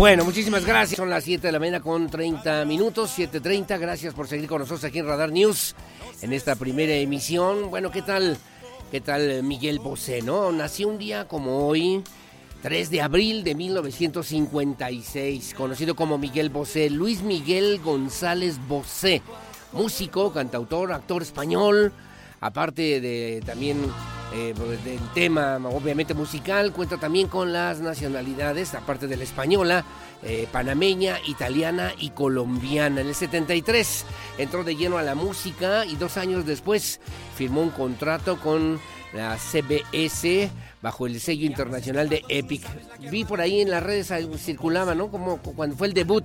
Bueno, muchísimas gracias. Son las 7 de la mañana con 30 minutos, 7.30. Gracias por seguir con nosotros aquí en Radar News en esta primera emisión. Bueno, ¿qué tal? ¿Qué tal eh, Miguel Bosé, no? Nació un día como hoy, 3 de abril de 1956, conocido como Miguel Bosé, Luis Miguel González Bosé, músico, cantautor, actor español, aparte de también eh, pues, del tema obviamente musical, cuenta también con las nacionalidades, aparte de la española, eh, panameña, italiana y colombiana. En el 73 entró de lleno a la música y dos años después firmó un contrato con la CBS bajo el sello internacional de Epic. Vi por ahí en las redes circulaba, ¿no? Como cuando fue el debut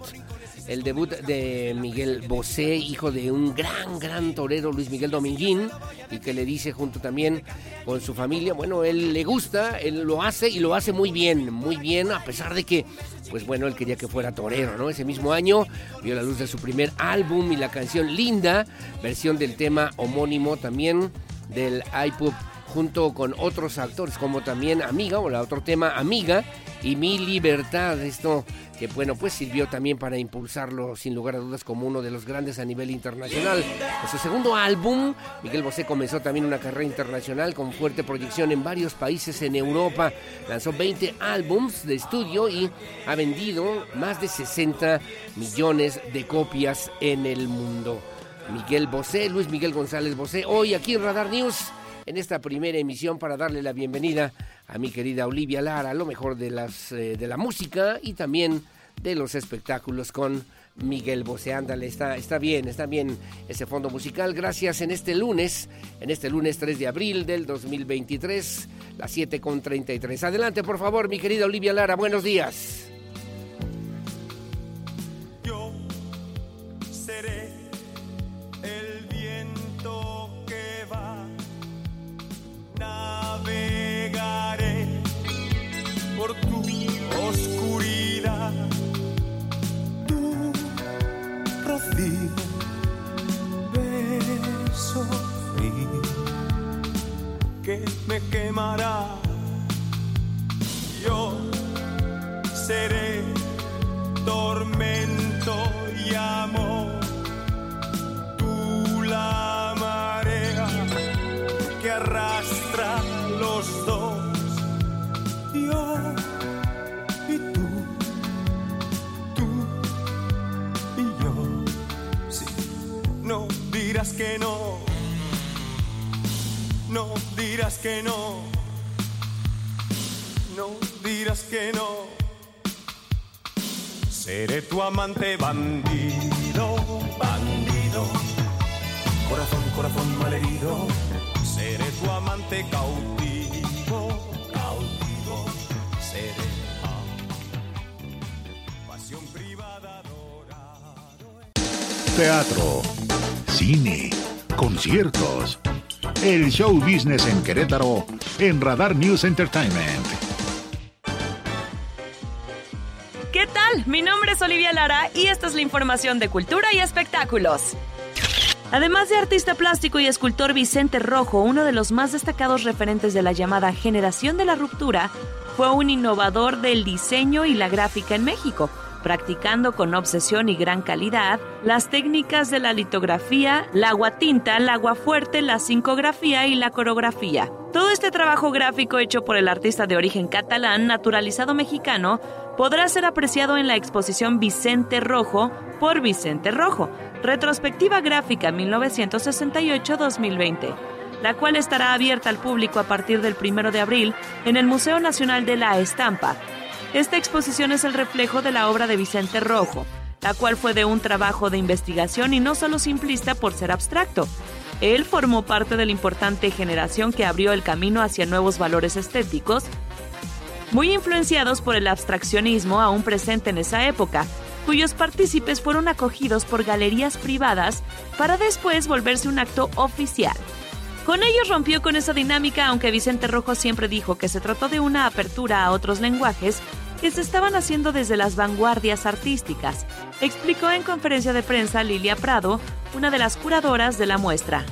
el debut de Miguel Bosé, hijo de un gran, gran torero, Luis Miguel Dominguín, y que le dice junto también con su familia, bueno, él le gusta, él lo hace y lo hace muy bien, muy bien, a pesar de que, pues bueno, él quería que fuera torero, ¿no? Ese mismo año vio la luz de su primer álbum y la canción Linda, versión del tema homónimo también del iPop junto con otros actores como también Amiga o la otro tema Amiga y Mi Libertad. Esto que bueno pues sirvió también para impulsarlo sin lugar a dudas como uno de los grandes a nivel internacional. En su segundo álbum, Miguel Bosé comenzó también una carrera internacional con fuerte proyección en varios países en Europa. Lanzó 20 álbums de estudio y ha vendido más de 60 millones de copias en el mundo. Miguel Bosé, Luis Miguel González Bosé, hoy aquí en Radar News en esta primera emisión para darle la bienvenida a mi querida Olivia Lara, lo mejor de, las, eh, de la música y también de los espectáculos con Miguel Bosé. Ándale, está, está bien, está bien ese fondo musical. Gracias en este lunes, en este lunes 3 de abril del 2023, las 7 con 33. Adelante, por favor, mi querida Olivia Lara, buenos días. Me quemará. Yo seré tormento y amor. Tú la marea que arrastra los dos. Yo y tú, tú y yo. Sí, no dirás que no. No dirás que no. No dirás que no. Seré tu amante bandido, bandido. Corazón, corazón malherido. Seré tu amante cautivo, cautivo. Seré ah, pasión privada. Teatro, cine, conciertos. El show business en Querétaro en Radar News Entertainment. ¿Qué tal? Mi nombre es Olivia Lara y esta es la información de cultura y espectáculos. Además de artista plástico y escultor Vicente Rojo, uno de los más destacados referentes de la llamada generación de la ruptura, fue un innovador del diseño y la gráfica en México, practicando con obsesión y gran calidad las técnicas de la litografía, la aguatinta, la agua fuerte, la sincografía y la coreografía. Todo este trabajo gráfico hecho por el artista de origen catalán, naturalizado mexicano, podrá ser apreciado en la exposición Vicente Rojo por Vicente Rojo, retrospectiva gráfica 1968-2020, la cual estará abierta al público a partir del 1 de abril en el Museo Nacional de la Estampa. Esta exposición es el reflejo de la obra de Vicente Rojo, la cual fue de un trabajo de investigación y no solo simplista por ser abstracto. Él formó parte de la importante generación que abrió el camino hacia nuevos valores estéticos muy influenciados por el abstraccionismo aún presente en esa época, cuyos partícipes fueron acogidos por galerías privadas para después volverse un acto oficial. Con ellos rompió con esa dinámica, aunque Vicente Rojo siempre dijo que se trató de una apertura a otros lenguajes que se estaban haciendo desde las vanguardias artísticas, explicó en conferencia de prensa Lilia Prado, una de las curadoras de la muestra.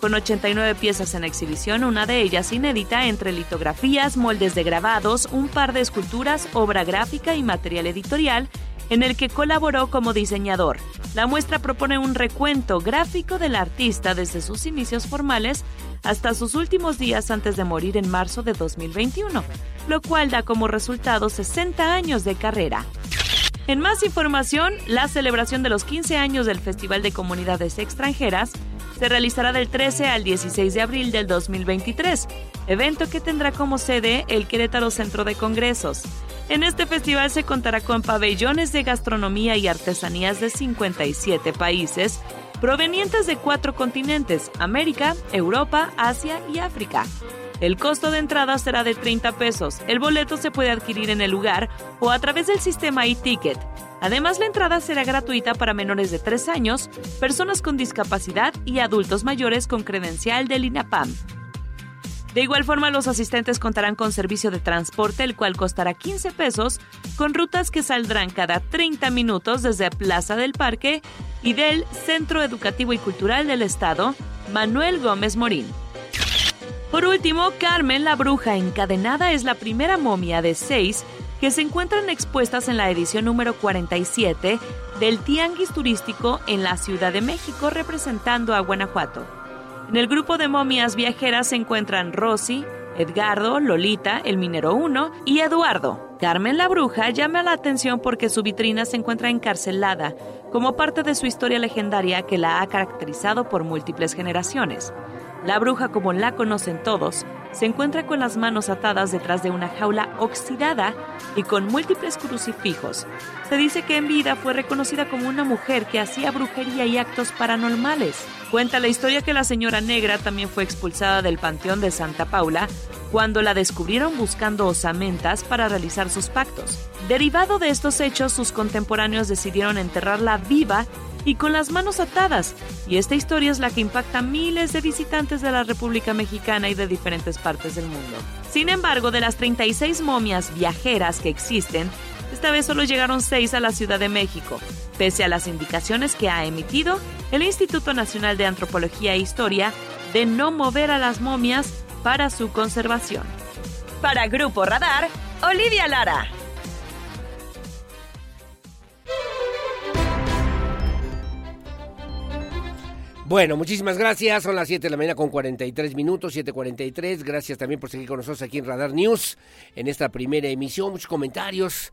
Con 89 piezas en exhibición, una de ellas inédita entre litografías, moldes de grabados, un par de esculturas, obra gráfica y material editorial, en el que colaboró como diseñador. La muestra propone un recuento gráfico del artista desde sus inicios formales hasta sus últimos días antes de morir en marzo de 2021, lo cual da como resultado 60 años de carrera. En más información, la celebración de los 15 años del Festival de Comunidades Extranjeras se realizará del 13 al 16 de abril del 2023, evento que tendrá como sede el Querétaro Centro de Congresos. En este festival se contará con pabellones de gastronomía y artesanías de 57 países, provenientes de cuatro continentes, América, Europa, Asia y África. El costo de entrada será de 30 pesos. El boleto se puede adquirir en el lugar o a través del sistema e-ticket. Además, la entrada será gratuita para menores de 3 años, personas con discapacidad y adultos mayores con credencial del INAPAM. De igual forma, los asistentes contarán con servicio de transporte, el cual costará 15 pesos, con rutas que saldrán cada 30 minutos desde Plaza del Parque y del Centro Educativo y Cultural del Estado, Manuel Gómez Morín. Por último, Carmen la Bruja encadenada es la primera momia de seis que se encuentran expuestas en la edición número 47 del Tianguis Turístico en la Ciudad de México representando a Guanajuato. En el grupo de momias viajeras se encuentran Rosy, Edgardo, Lolita, el Minero 1 y Eduardo. Carmen la Bruja llama la atención porque su vitrina se encuentra encarcelada como parte de su historia legendaria que la ha caracterizado por múltiples generaciones. La bruja, como la conocen todos, se encuentra con las manos atadas detrás de una jaula oxidada y con múltiples crucifijos. Se dice que en vida fue reconocida como una mujer que hacía brujería y actos paranormales. Cuenta la historia que la señora negra también fue expulsada del panteón de Santa Paula cuando la descubrieron buscando osamentas para realizar sus pactos. Derivado de estos hechos, sus contemporáneos decidieron enterrarla viva y con las manos atadas. Y esta historia es la que impacta a miles de visitantes de la República Mexicana y de diferentes partes del mundo. Sin embargo, de las 36 momias viajeras que existen, esta vez solo llegaron 6 a la Ciudad de México, pese a las indicaciones que ha emitido el Instituto Nacional de Antropología e Historia de no mover a las momias para su conservación. Para Grupo Radar, Olivia Lara. Bueno, muchísimas gracias. Son las 7 de la mañana con 43 minutos, 7.43. Gracias también por seguir con nosotros aquí en Radar News en esta primera emisión. Muchos comentarios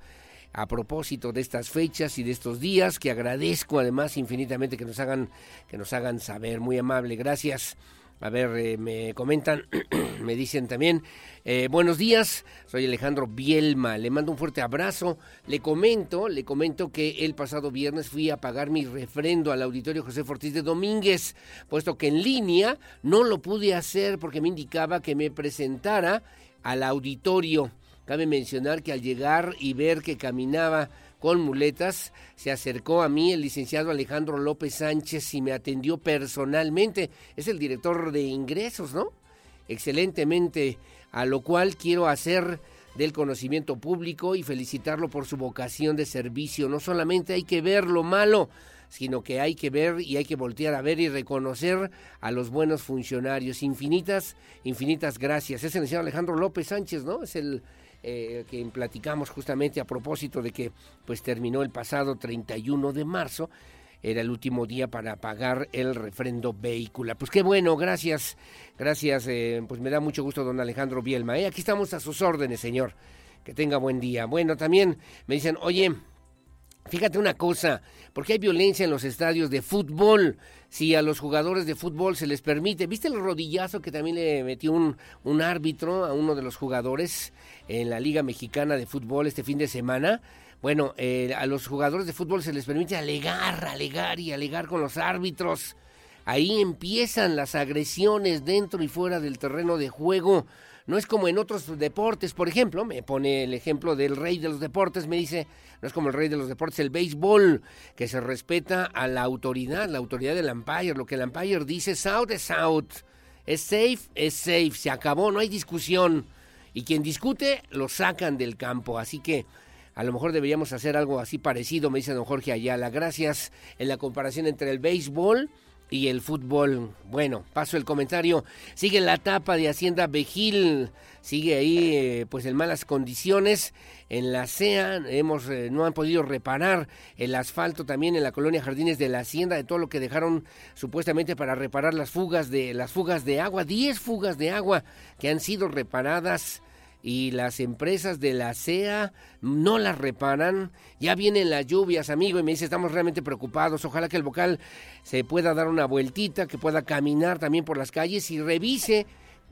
a propósito de estas fechas y de estos días que agradezco además infinitamente que nos hagan que nos hagan saber. Muy amable, gracias. A ver, eh, me comentan, me dicen también, eh, buenos días, soy Alejandro Bielma, le mando un fuerte abrazo, le comento, le comento que el pasado viernes fui a pagar mi refrendo al auditorio José Ortiz de Domínguez, puesto que en línea no lo pude hacer porque me indicaba que me presentara al auditorio. Cabe mencionar que al llegar y ver que caminaba con muletas, se acercó a mí el licenciado Alejandro López Sánchez y me atendió personalmente. Es el director de ingresos, ¿no? Excelentemente, a lo cual quiero hacer del conocimiento público y felicitarlo por su vocación de servicio. No solamente hay que ver lo malo, sino que hay que ver y hay que voltear a ver y reconocer a los buenos funcionarios. Infinitas, infinitas gracias. Es el licenciado Alejandro López Sánchez, ¿no? Es el eh, que platicamos justamente a propósito de que pues terminó el pasado 31 de marzo era el último día para pagar el refrendo vehícula. Pues qué bueno, gracias, gracias, eh, pues me da mucho gusto don Alejandro Bielma. ¿eh? Aquí estamos a sus órdenes, señor. Que tenga buen día. Bueno, también me dicen, oye, Fíjate una cosa, porque hay violencia en los estadios de fútbol. Si a los jugadores de fútbol se les permite, ¿viste el rodillazo que también le metió un, un árbitro a uno de los jugadores en la Liga Mexicana de Fútbol este fin de semana? Bueno, eh, a los jugadores de fútbol se les permite alegar, alegar y alegar con los árbitros. Ahí empiezan las agresiones dentro y fuera del terreno de juego. No es como en otros deportes, por ejemplo, me pone el ejemplo del rey de los deportes, me dice, no es como el rey de los deportes, el béisbol, que se respeta a la autoridad, la autoridad del umpire. Lo que el umpire dice es out, es out. Es safe, es safe. Se acabó, no hay discusión. Y quien discute, lo sacan del campo. Así que a lo mejor deberíamos hacer algo así parecido, me dice don Jorge Ayala. Gracias en la comparación entre el béisbol y el fútbol. Bueno, paso el comentario. Sigue la tapa de Hacienda Bejil. Sigue ahí eh, pues en malas condiciones. En la CEA hemos, eh, no han podido reparar el asfalto también en la colonia Jardines de la Hacienda de todo lo que dejaron supuestamente para reparar las fugas de las fugas de agua. Diez fugas de agua que han sido reparadas y las empresas de la CEA no las reparan. Ya vienen las lluvias, amigo, y me dice, estamos realmente preocupados. Ojalá que el vocal se pueda dar una vueltita, que pueda caminar también por las calles y revise,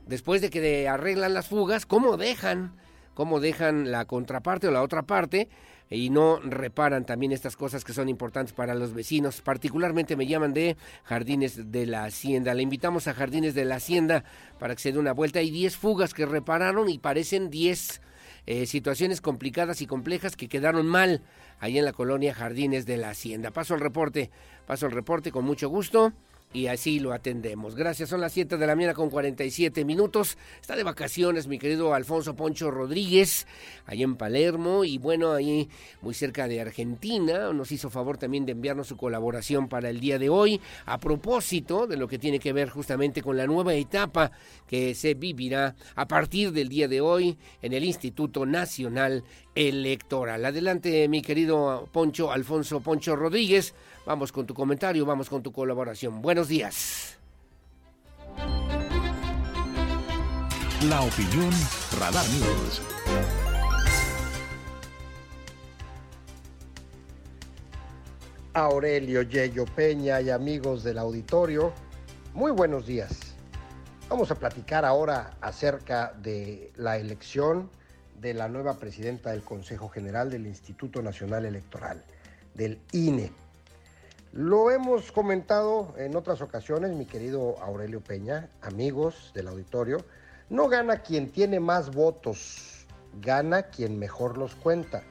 después de que arreglan las fugas, cómo dejan, cómo dejan la contraparte o la otra parte y no reparan también estas cosas que son importantes para los vecinos. Particularmente me llaman de Jardines de la Hacienda. Le invitamos a Jardines de la Hacienda para que se dé una vuelta. Hay 10 fugas que repararon y parecen 10 eh, situaciones complicadas y complejas que quedaron mal ahí en la colonia Jardines de la Hacienda. Paso al reporte, paso al reporte con mucho gusto y así lo atendemos. Gracias, son las 7 de la mañana con 47 minutos. Está de vacaciones mi querido Alfonso Poncho Rodríguez, ahí en Palermo y bueno, ahí muy cerca de Argentina. Nos hizo favor también de enviarnos su colaboración para el día de hoy a propósito de lo que tiene que ver justamente con la nueva etapa que se vivirá a partir del día de hoy en el Instituto Nacional Electoral. Adelante, mi querido Poncho Alfonso Poncho Rodríguez Vamos con tu comentario, vamos con tu colaboración. Buenos días. La opinión Radar News. Aurelio Yello Peña y amigos del auditorio, muy buenos días. Vamos a platicar ahora acerca de la elección de la nueva presidenta del Consejo General del Instituto Nacional Electoral, del INE. Lo hemos comentado en otras ocasiones, mi querido Aurelio Peña, amigos del auditorio, no gana quien tiene más votos, gana quien mejor los cuenta.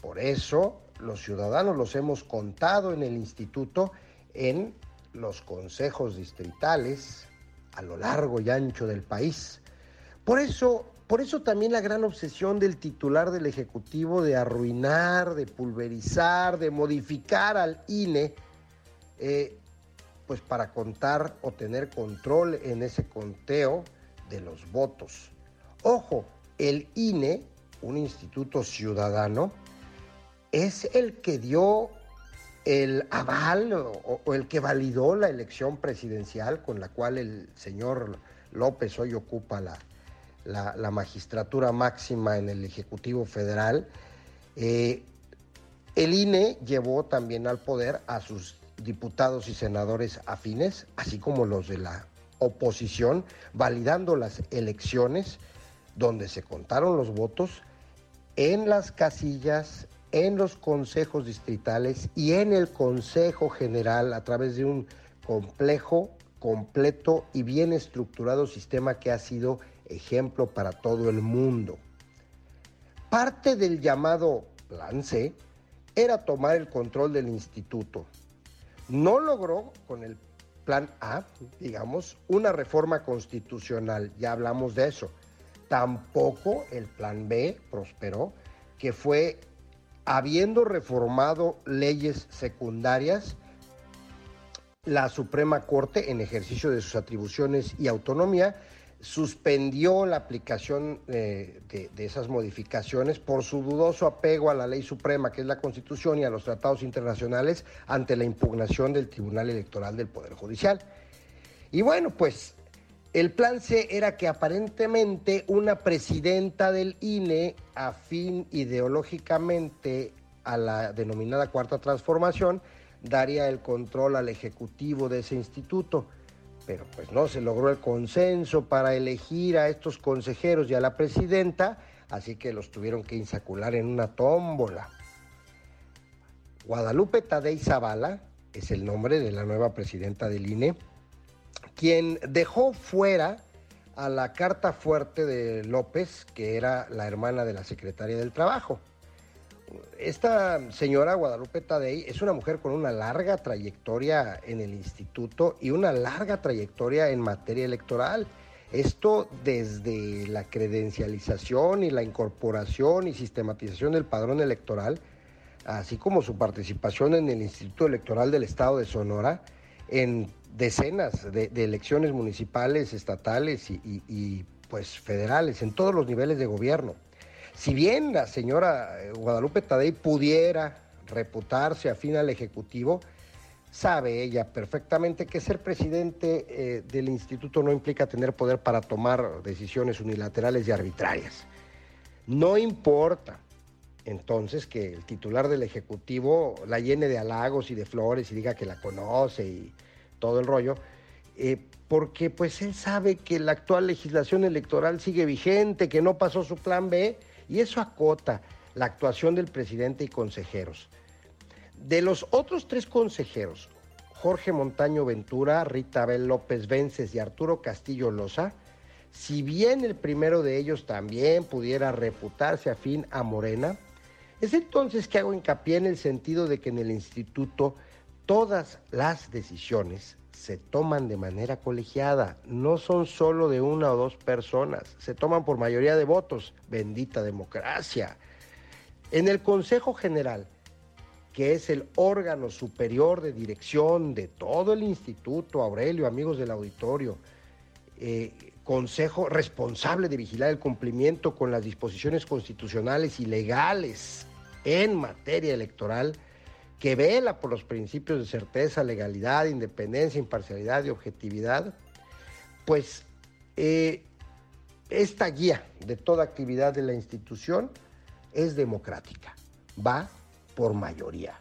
Por eso los ciudadanos los hemos contado en el instituto en los consejos distritales a lo largo y ancho del país. Por eso, por eso también la gran obsesión del titular del Ejecutivo de arruinar, de pulverizar, de modificar al INE eh, pues para contar o tener control en ese conteo de los votos. Ojo, el INE, un instituto ciudadano, es el que dio el aval o, el que validó la elección presidencial con la cual el señor López hoy ocupa la, la, magistratura máxima en el Ejecutivo Federal. Eh, el INE llevó también al poder a sus diputados y senadores afines, así como los de la oposición, validando las elecciones donde se contaron los votos en las casillas, en los consejos distritales y en el Consejo General a través de un complejo, completo y bien estructurado sistema que ha sido ejemplo para todo el mundo. Parte del llamado Plan C era tomar el control del instituto, no logró con el plan A, digamos, una reforma constitucional, ya hablamos de eso. Tampoco el plan B prosperó, que fue, habiendo reformado leyes secundarias, la Suprema Corte, en ejercicio de sus atribuciones y autonomía, suspendió la aplicación eh, de, esas modificaciones por su dudoso apego a la ley suprema, que es la Constitución, y a los tratados internacionales ante la impugnación del Tribunal Electoral del Poder Judicial. Y bueno, pues El plan C era que aparentemente una presidenta del INE, afín ideológicamente a la denominada Cuarta Transformación, daría el control al Ejecutivo de ese instituto. Pero pues no se logró el consenso para elegir a estos consejeros y a la presidenta, así que los tuvieron que insacular en una tómbola. Guadalupe Tadei Zavala es el nombre de la nueva presidenta del INE, quien dejó fuera a la carta fuerte de López, que era la hermana de la secretaria del Trabajo. Esta señora Guadalupe Tadei es una mujer con una larga trayectoria en el instituto y una larga trayectoria en materia electoral. Esto desde la credencialización y la incorporación y sistematización del padrón electoral, así como su participación en el Instituto Electoral del Estado de Sonora en decenas de, elecciones municipales, estatales y, y, y pues federales, en todos los niveles de gobierno. Si bien la señora eh, Guadalupe Tadei pudiera reputarse afín al Ejecutivo, sabe ella perfectamente que ser presidente eh, del instituto no implica tener poder para tomar decisiones unilaterales y arbitrarias. No importa entonces que el titular del Ejecutivo la llene de halagos y de flores y diga que la conoce y todo el rollo, eh, porque pues él sabe que la actual legislación electoral sigue vigente, que no pasó su plan B y eso acota la actuación del presidente y consejeros. De los otros tres consejeros, Jorge Montaño Ventura, Rita Abel López Vences y Arturo Castillo Loza, si bien el primero de ellos también pudiera reputarse afín a Morena, es entonces que hago hincapié en el sentido de que en el instituto todas las decisiones se toman de manera colegiada, no son solo de una o dos personas, se toman por mayoría de votos, bendita democracia. En el Consejo General, que es el órgano superior de dirección de todo el instituto, Aurelio, amigos del auditorio, eh, consejo responsable de vigilar el cumplimiento con las disposiciones constitucionales y legales en materia electoral, que vela por los principios de certeza, legalidad, independencia, imparcialidad y objetividad, pues eh, esta guía de toda actividad de la institución es democrática, va por mayoría.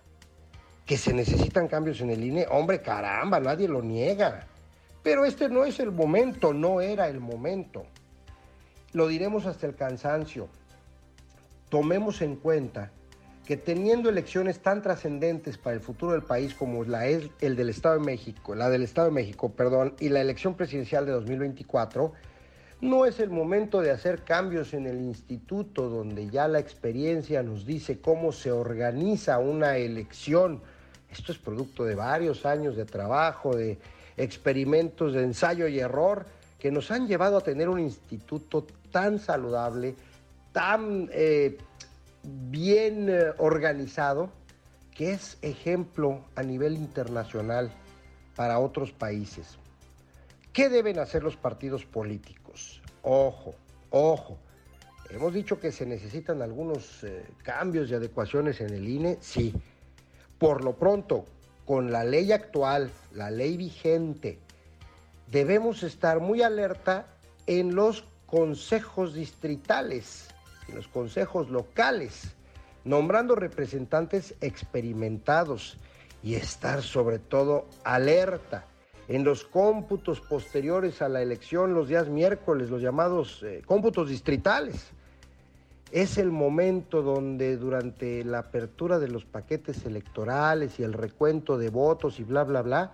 Que se necesitan cambios en el INE, hombre, caramba, nadie lo niega. Pero este no es el momento, no era el momento. Lo diremos hasta el cansancio. Tomemos en cuenta que teniendo elecciones tan trascendentes para el futuro del país como la es el del Estado de México, la del Estado de México, perdón, y la elección presidencial de 2024, no es el momento de hacer cambios en el instituto donde ya la experiencia nos dice cómo se organiza una elección. Esto es producto de varios años de trabajo, de experimentos de ensayo y error que nos han llevado a tener un instituto tan saludable, tan eh, bien eh, organizado, que es ejemplo a nivel internacional para otros países. ¿Qué deben hacer los partidos políticos? Ojo, ojo. Hemos dicho que se necesitan algunos eh, cambios y adecuaciones en el INE, sí. Por lo pronto, con la ley actual, la ley vigente, debemos estar muy alerta en los consejos distritales los consejos locales, nombrando representantes experimentados y estar sobre todo alerta en los cómputos posteriores a la elección los días miércoles, los llamados eh, cómputos distritales. Es el momento donde durante la apertura de los paquetes electorales y el recuento de votos y bla, bla, bla,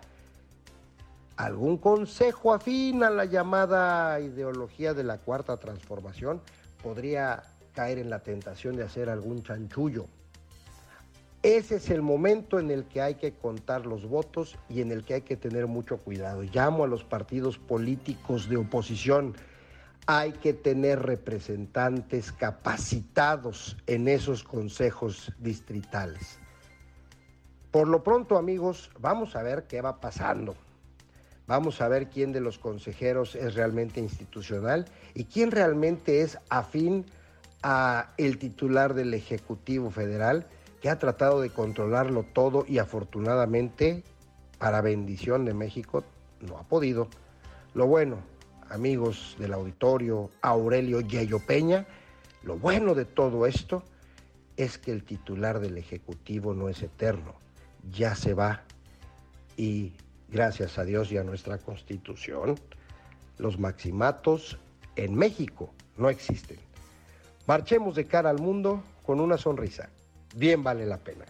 algún consejo afín a la llamada ideología de la cuarta transformación podría caer en la tentación de hacer algún chanchullo. Ese es el momento en el que hay que contar los votos y en el que hay que tener mucho cuidado. Llamo a los partidos políticos de oposición. Hay que tener representantes capacitados en esos consejos distritales. Por lo pronto, amigos, vamos a ver qué va pasando. Vamos a ver quién de los consejeros es realmente institucional y quién realmente es afín el titular del Ejecutivo Federal, que ha tratado de controlarlo todo y afortunadamente, para bendición de México, no ha podido. Lo bueno, amigos del auditorio, Aurelio Yayo Peña, lo bueno de todo esto es que el titular del Ejecutivo no es eterno, ya se va y gracias a Dios y a nuestra Constitución, los maximatos en México no existen. Marchemos de cara al mundo con una sonrisa. Bien vale la pena.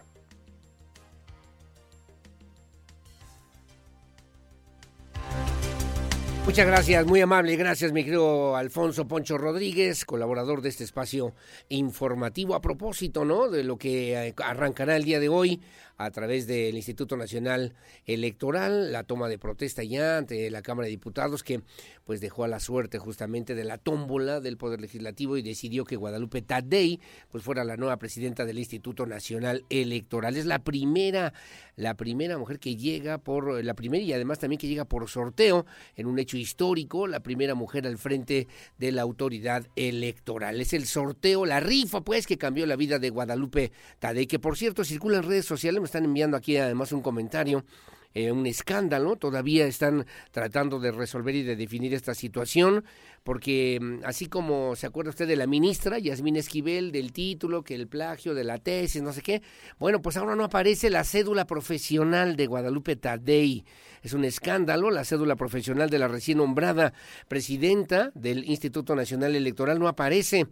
Muchas gracias, muy amable. Gracias, mi querido Alfonso Poncho Rodríguez, colaborador de este espacio informativo. A propósito, ¿no? De lo que eh, arrancará el día de hoy a través del Instituto Nacional Electoral, la toma de protesta ya ante la Cámara de Diputados que pues dejó a la suerte justamente de la tómbola del Poder Legislativo y decidió que Guadalupe Tadei pues fuera la nueva presidenta del Instituto Nacional Electoral. Es la primera la primera mujer que llega por la primera y además también que llega por sorteo en un hecho histórico, la primera mujer al frente de la autoridad electoral. Es el sorteo, la rifa pues que cambió la vida de Guadalupe Tadei, que por cierto circula en redes sociales están enviando aquí además un comentario. Eh, un escándalo, todavía están tratando de resolver y de definir esta situación, porque mm, así como se acuerda usted de la ministra Yasmín Esquivel, del título, que el plagio de la tesis, no sé qué, bueno, pues ahora no aparece la cédula profesional de Guadalupe Tadei. Es un escándalo, la cédula profesional de la recién nombrada presidenta del Instituto Nacional Electoral no aparece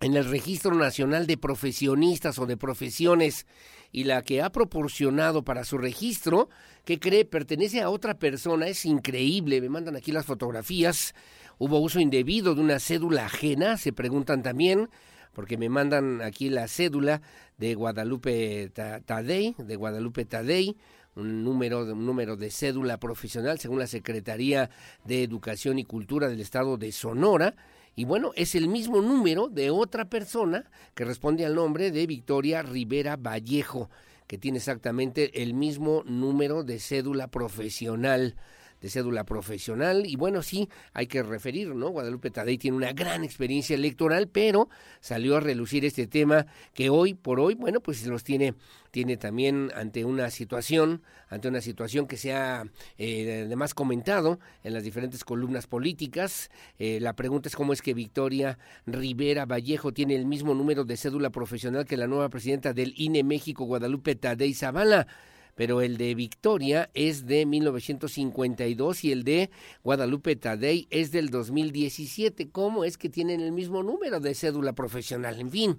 en el Registro Nacional de Profesionistas o de Profesiones y la que ha proporcionado para su registro, que cree pertenece a otra persona, es increíble, me mandan aquí las fotografías, hubo uso indebido de una cédula ajena, se preguntan también, porque me mandan aquí la cédula de Guadalupe Tadei, de Guadalupe Tadei, un número, un número de cédula profesional según la Secretaría de Educación y Cultura del Estado de Sonora, y bueno, es el mismo número de otra persona que responde al nombre de Victoria Rivera Vallejo, que tiene exactamente el mismo número de cédula profesional de cédula profesional. Y bueno, sí, hay que referir, ¿no? Guadalupe Tadei tiene una gran experiencia electoral, pero salió a relucir este tema que hoy por hoy, bueno, pues los tiene, tiene también ante una situación, ante una situación que se ha eh, además comentado en las diferentes columnas políticas. Eh, la pregunta es cómo es que Victoria Rivera Vallejo tiene el mismo número de cédula profesional que la nueva presidenta del INE México, Guadalupe Tadei Zavala pero el de Victoria es de 1952 y el de Guadalupe Tadei es del 2017. ¿Cómo es que tienen el mismo número de cédula profesional? En fin.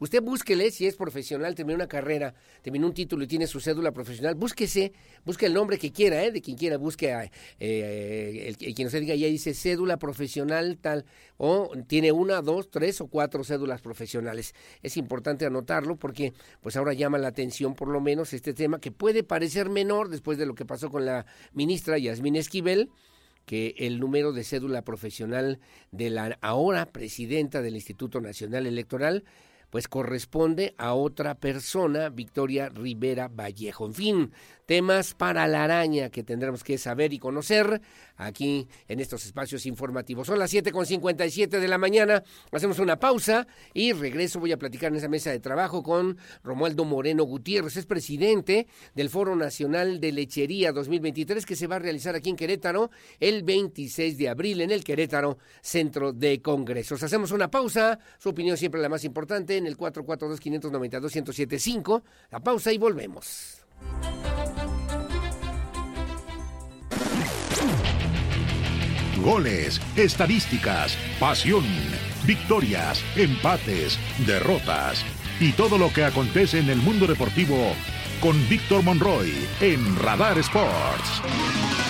Usted búsquele si es profesional, terminó una carrera, terminó un título y tiene su cédula profesional, búsquese, busque el nombre que quiera, ¿eh? de quien quiera, busque a, eh, el, quien usted diga, ya dice cédula profesional tal, o tiene una, dos, tres o cuatro cédulas profesionales. Es importante anotarlo porque pues ahora llama la atención por lo menos este tema que puede parecer menor después de lo que pasó con la ministra Yasmín Esquivel, que el número de cédula profesional de la ahora presidenta del Instituto Nacional Electoral pues corresponde a otra persona, Victoria Rivera Vallejo. En fin, temas para la araña que tendremos que saber y conocer aquí en estos espacios informativos. Son las 7.57 de la mañana, hacemos una pausa y regreso. Voy a platicar en esa mesa de trabajo con Romualdo Moreno Gutiérrez, es presidente del Foro Nacional de Lechería 2023 que se va a realizar aquí en Querétaro el 26 de abril en el Querétaro Centro de Congresos. Hacemos una pausa, su opinión siempre la más importante en el 442-592-1075. La pausa y volvemos. Goles, estadísticas, pasión, victorias, empates, derrotas y todo lo que acontece en el mundo deportivo con Víctor Monroy en Radar Sports.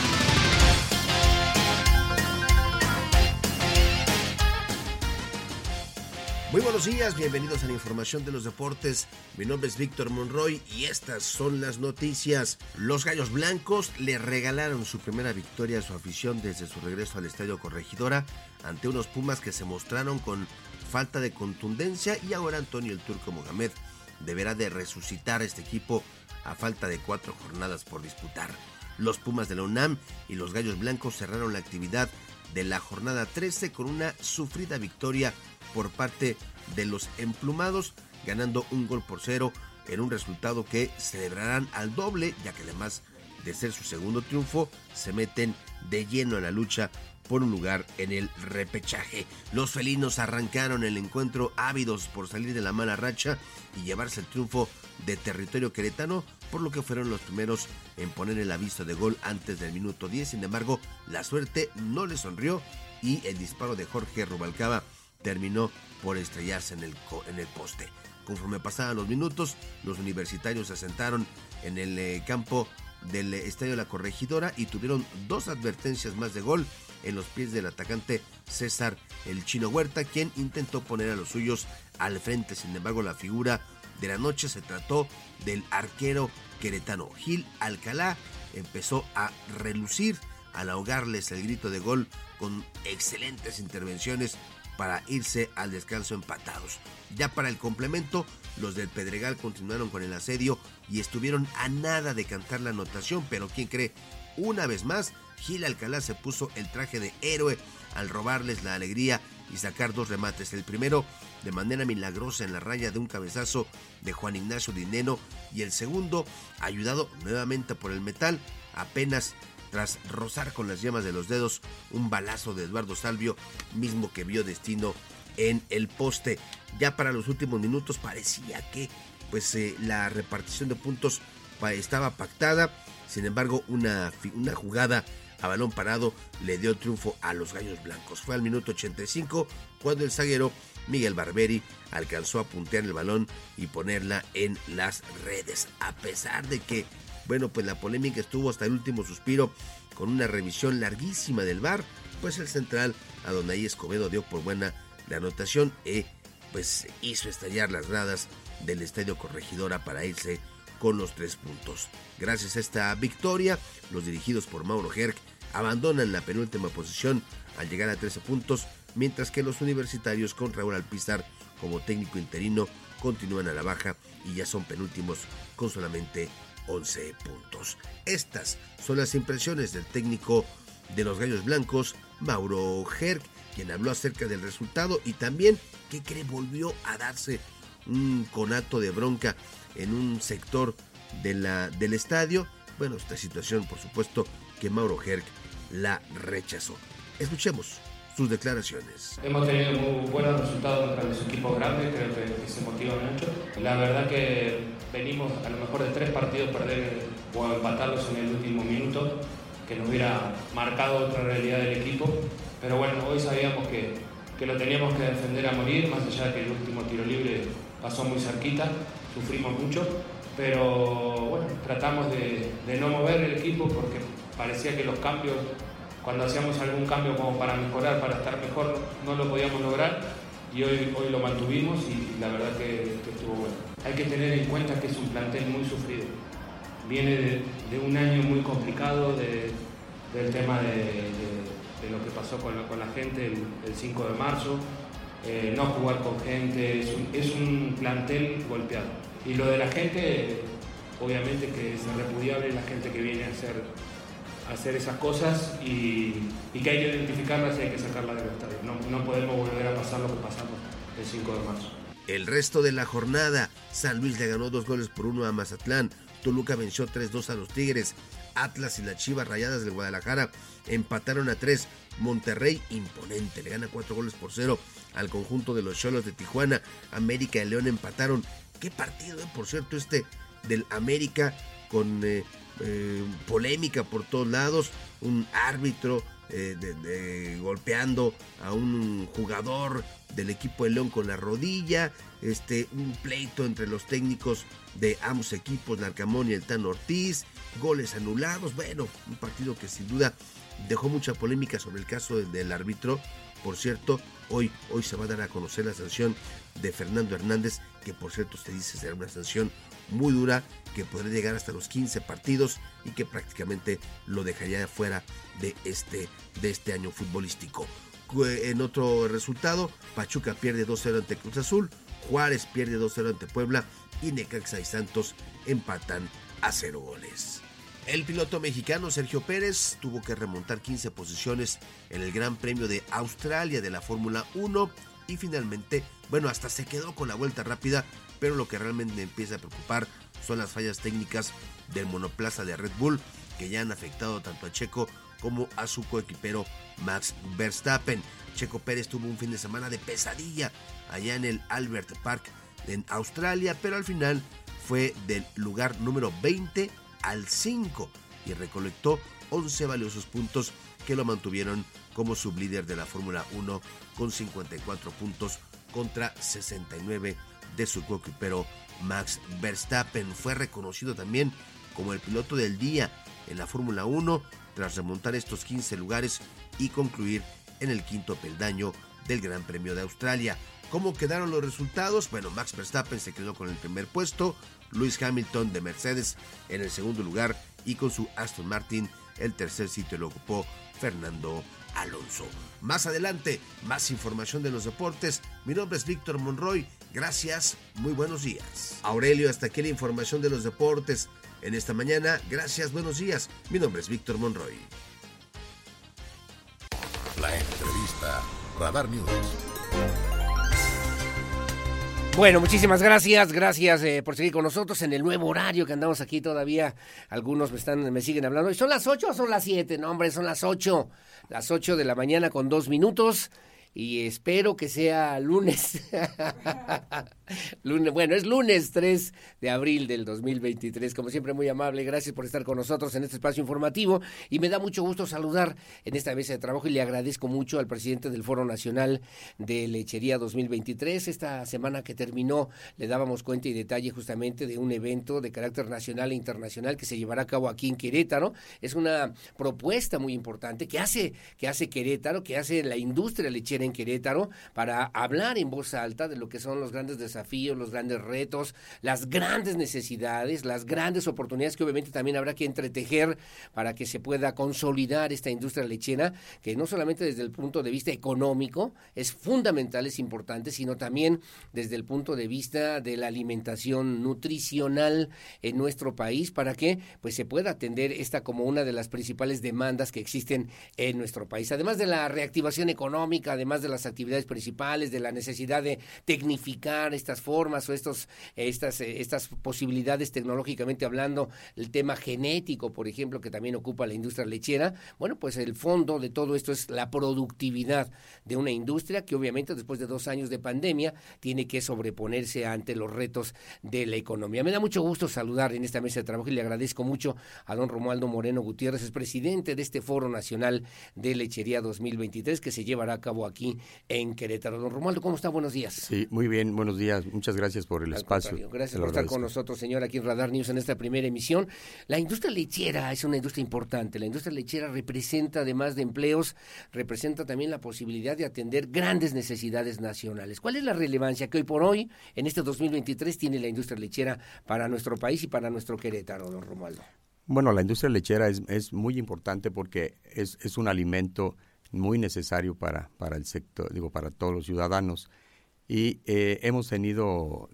Muy buenos días, bienvenidos a la información de los deportes. Mi nombre es Víctor Monroy y estas son las noticias. Los Gallos Blancos le regalaron su primera victoria a su afición desde su regreso al Estadio Corregidora ante unos Pumas que se mostraron con falta de contundencia y ahora Antonio el Turco Mohamed deberá de resucitar este equipo a falta de cuatro jornadas por disputar. Los Pumas de la UNAM y los Gallos Blancos cerraron la actividad de la jornada 13 con una sufrida victoria por parte de los emplumados, ganando un gol por cero en un resultado que celebrarán al doble, ya que además de ser su segundo triunfo, se meten de lleno en la lucha por un lugar en el repechaje. Los felinos arrancaron el encuentro ávidos por salir de la mala racha y llevarse el triunfo de territorio queretano, por lo que fueron los primeros en poner el aviso de gol antes del minuto 10. Sin embargo, la suerte no le sonrió y el disparo de Jorge Rubalcaba terminó por estrellarse en el, en el poste. Conforme pasaban los minutos, los universitarios se asentaron en el eh, campo del Estadio La Corregidora y tuvieron dos advertencias más de gol en los pies del atacante César el Chino Huerta, quien intentó poner a los suyos al frente. Sin embargo, la figura de la noche se trató del arquero queretano Gil Alcalá. Empezó a relucir al ahogarles el grito de gol con excelentes intervenciones para irse al descanso empatados. Ya para el complemento, los del Pedregal continuaron con el asedio y estuvieron a nada de cantar la anotación, pero ¿quién cree? Una vez más, Gil Alcalá se puso el traje de héroe al robarles la alegría y sacar dos remates. El primero de manera milagrosa en la raya de un cabezazo de Juan Ignacio Dineno y el segundo ayudado nuevamente por el metal apenas tras rozar con las yemas de los dedos un balazo de Eduardo Salvio, mismo que vio destino en el poste. Ya para los últimos minutos parecía que pues eh, la repartición de puntos estaba pactada. Sin embargo, una, una jugada a balón parado le dio triunfo a los Gallos Blancos. Fue al minuto 85 cuando el zaguero Miguel Barberi alcanzó a puntear el balón y ponerla en las redes. A pesar de que, bueno, pues la polémica estuvo hasta el último suspiro con una revisión larguísima del VAR, pues el central Adonai Escobedo dio por buena la anotación y pues hizo estallar las gradas del Estadio Corregidora para irse con los tres puntos. Gracias a esta victoria, los dirigidos por Mauro Herc abandonan la penúltima posición al llegar a 13 puntos, mientras que los universitarios con Raúl Alpizar como técnico interino continúan a la baja y ya son penúltimos con solamente 11 puntos. Estas son las impresiones del técnico de los Gallos Blancos, Mauro Herc, quien habló acerca del resultado y también que cree volvió a darse un conato de bronca en un sector de la, del estadio. Bueno, esta situación, por supuesto, que Mauro Herc la rechazó. Escuchemos sus declaraciones. Hemos tenido muy buenos resultados contra los equipos grandes, creo que, se motivan mucho. La verdad que venimos a lo mejor de tres partidos perder o empatarlos en el último minuto, que nos hubiera marcado otra realidad del equipo. Pero bueno, hoy sabíamos que, que lo teníamos que defender a morir, más allá de que el último tiro libre pasó muy cerquita, sufrimos mucho, pero bueno, tratamos de, de no mover el equipo porque parecía que los cambios, cuando hacíamos algún cambio como para mejorar, para estar mejor, no lo podíamos lograr y hoy, hoy lo mantuvimos y la verdad que, estuvo bueno. Hay que tener en cuenta que es un plantel muy sufrido. Viene de, un año muy complicado del tema de, lo que pasó con la, gente el, 5 de marzo, eh, no jugar con gente, es un, plantel golpeado. Y lo de la gente, obviamente que es repudiable la gente que viene a hacer hacer esas cosas y, que hay que identificarlas y hay que sacarlas del estadio. No, no podemos volver a pasar lo que pasamos el 5 de marzo. El resto de la jornada, San Luis le ganó dos goles por uno a Mazatlán, Toluca venció 3-2 a los Tigres, Atlas y las Chivas Rayadas del Guadalajara empataron a 3, Monterrey imponente, le gana 4 goles por 0 al conjunto de los Cholos de Tijuana, América y León empataron. Qué partido, eh, por cierto, este del América con eh, eh, polémica por todos lados, un árbitro eh, golpeando a un jugador del equipo de León con la rodilla, este, un pleito entre los técnicos de ambos equipos, Narcamón y el Tan Ortiz, goles anulados, bueno, un partido que sin duda dejó mucha polémica sobre el caso del, árbitro. Por cierto, hoy, hoy se va a dar a conocer la sanción de Fernando Hernández, que por cierto se dice será una sanción muy dura que podría llegar hasta los 15 partidos y que prácticamente lo dejaría fuera de este, de este año futbolístico. En otro resultado, Pachuca pierde 2-0 ante Cruz Azul, Juárez pierde 2-0 ante Puebla y Necaxa y Santos empatan a 0 goles. El piloto mexicano Sergio Pérez tuvo que remontar 15 posiciones en el Gran Premio de Australia de la Fórmula 1 y finalmente, bueno, hasta se quedó con la vuelta rápida pero lo que realmente me empieza a preocupar son las fallas técnicas del monoplaza de Red Bull, que ya han afectado tanto a Checo como a su coequipero Max Verstappen. Checo Pérez tuvo un fin de semana de pesadilla allá en el Albert Park en Australia, pero al final fue del lugar número 20 al 5 y recolectó 11 valiosos puntos que lo mantuvieron como sublíder de la Fórmula 1 con 54 puntos contra 69 de su coequipero Max Verstappen. Fue reconocido también como el piloto del día en la Fórmula 1 tras remontar estos 15 lugares y concluir en el quinto peldaño del Gran Premio de Australia. ¿Cómo quedaron los resultados? Bueno, Max Verstappen se quedó con el primer puesto, Luis Hamilton de Mercedes en el segundo lugar y con su Aston Martin el tercer sitio lo ocupó Fernando Alonso. Más adelante, más información de los deportes. Mi nombre es Víctor Monroy. Gracias, muy buenos días. Aurelio, hasta aquí la información de los deportes. En esta mañana, gracias, buenos días. Mi nombre es Víctor Monroy. La entrevista. Radar News. Bueno, muchísimas gracias, gracias eh, por seguir con nosotros en el nuevo horario que andamos aquí todavía. Algunos me están, me siguen hablando. ¿Y son las 8 o son las 7? No, hombre, son las 8. Las 8 de la mañana con dos minutos y espero que sea lunes. lunes. Bueno, es lunes 3 de abril del 2023. Como siempre, muy amable. Gracias por estar con nosotros en este espacio informativo. Y me da mucho gusto saludar en esta mesa de trabajo y le agradezco mucho al presidente del Foro Nacional de Lechería 2023. Esta semana que terminó le dábamos cuenta y detalle justamente de un evento de carácter nacional e internacional que se llevará a cabo aquí en Querétaro. Es una propuesta muy importante que hace, que hace Querétaro, que hace la industria lechera en Querétaro para hablar en voz alta de lo que son los grandes desafíos, los grandes retos, las grandes necesidades, las grandes oportunidades que obviamente también habrá que entretejer para que se pueda consolidar esta industria lechera, que no solamente desde el punto de vista económico es fundamental, es importante, sino también desde el punto de vista de la alimentación nutricional en nuestro país para que pues se pueda atender esta como una de las principales demandas que existen en nuestro país. Además de la reactivación económica, además de las actividades principales, de la necesidad de tecnificar formas o estos, estas, eh, estas posibilidades tecnológicamente hablando, el tema genético, por ejemplo, que también ocupa la industria lechera. Bueno, pues el fondo de todo esto es la productividad de una industria que obviamente después de dos años de pandemia tiene que sobreponerse ante los retos de la economía. Me da mucho gusto saludar en esta mesa de trabajo y le agradezco mucho a don Romualdo Moreno Gutiérrez, es presidente de este Foro Nacional de Lechería 2023 que se llevará a cabo aquí en Querétaro. Don Romualdo, ¿cómo está? Buenos días. Sí, muy bien, buenos días. Muchas gracias por el Al espacio. Gracias por estar con nosotros, señor, aquí en Radar News en esta primera emisión. La industria lechera es una industria importante. La industria lechera representa, además de empleos, representa también la posibilidad de atender grandes necesidades nacionales. ¿Cuál es la relevancia que hoy por hoy, en este 2023, tiene la industria lechera para nuestro país y para nuestro Querétaro, don Romualdo? Bueno, la industria lechera es, es muy importante porque es, es un alimento muy necesario para, para el sector, digo, para todos los ciudadanos. Y eh, hemos tenido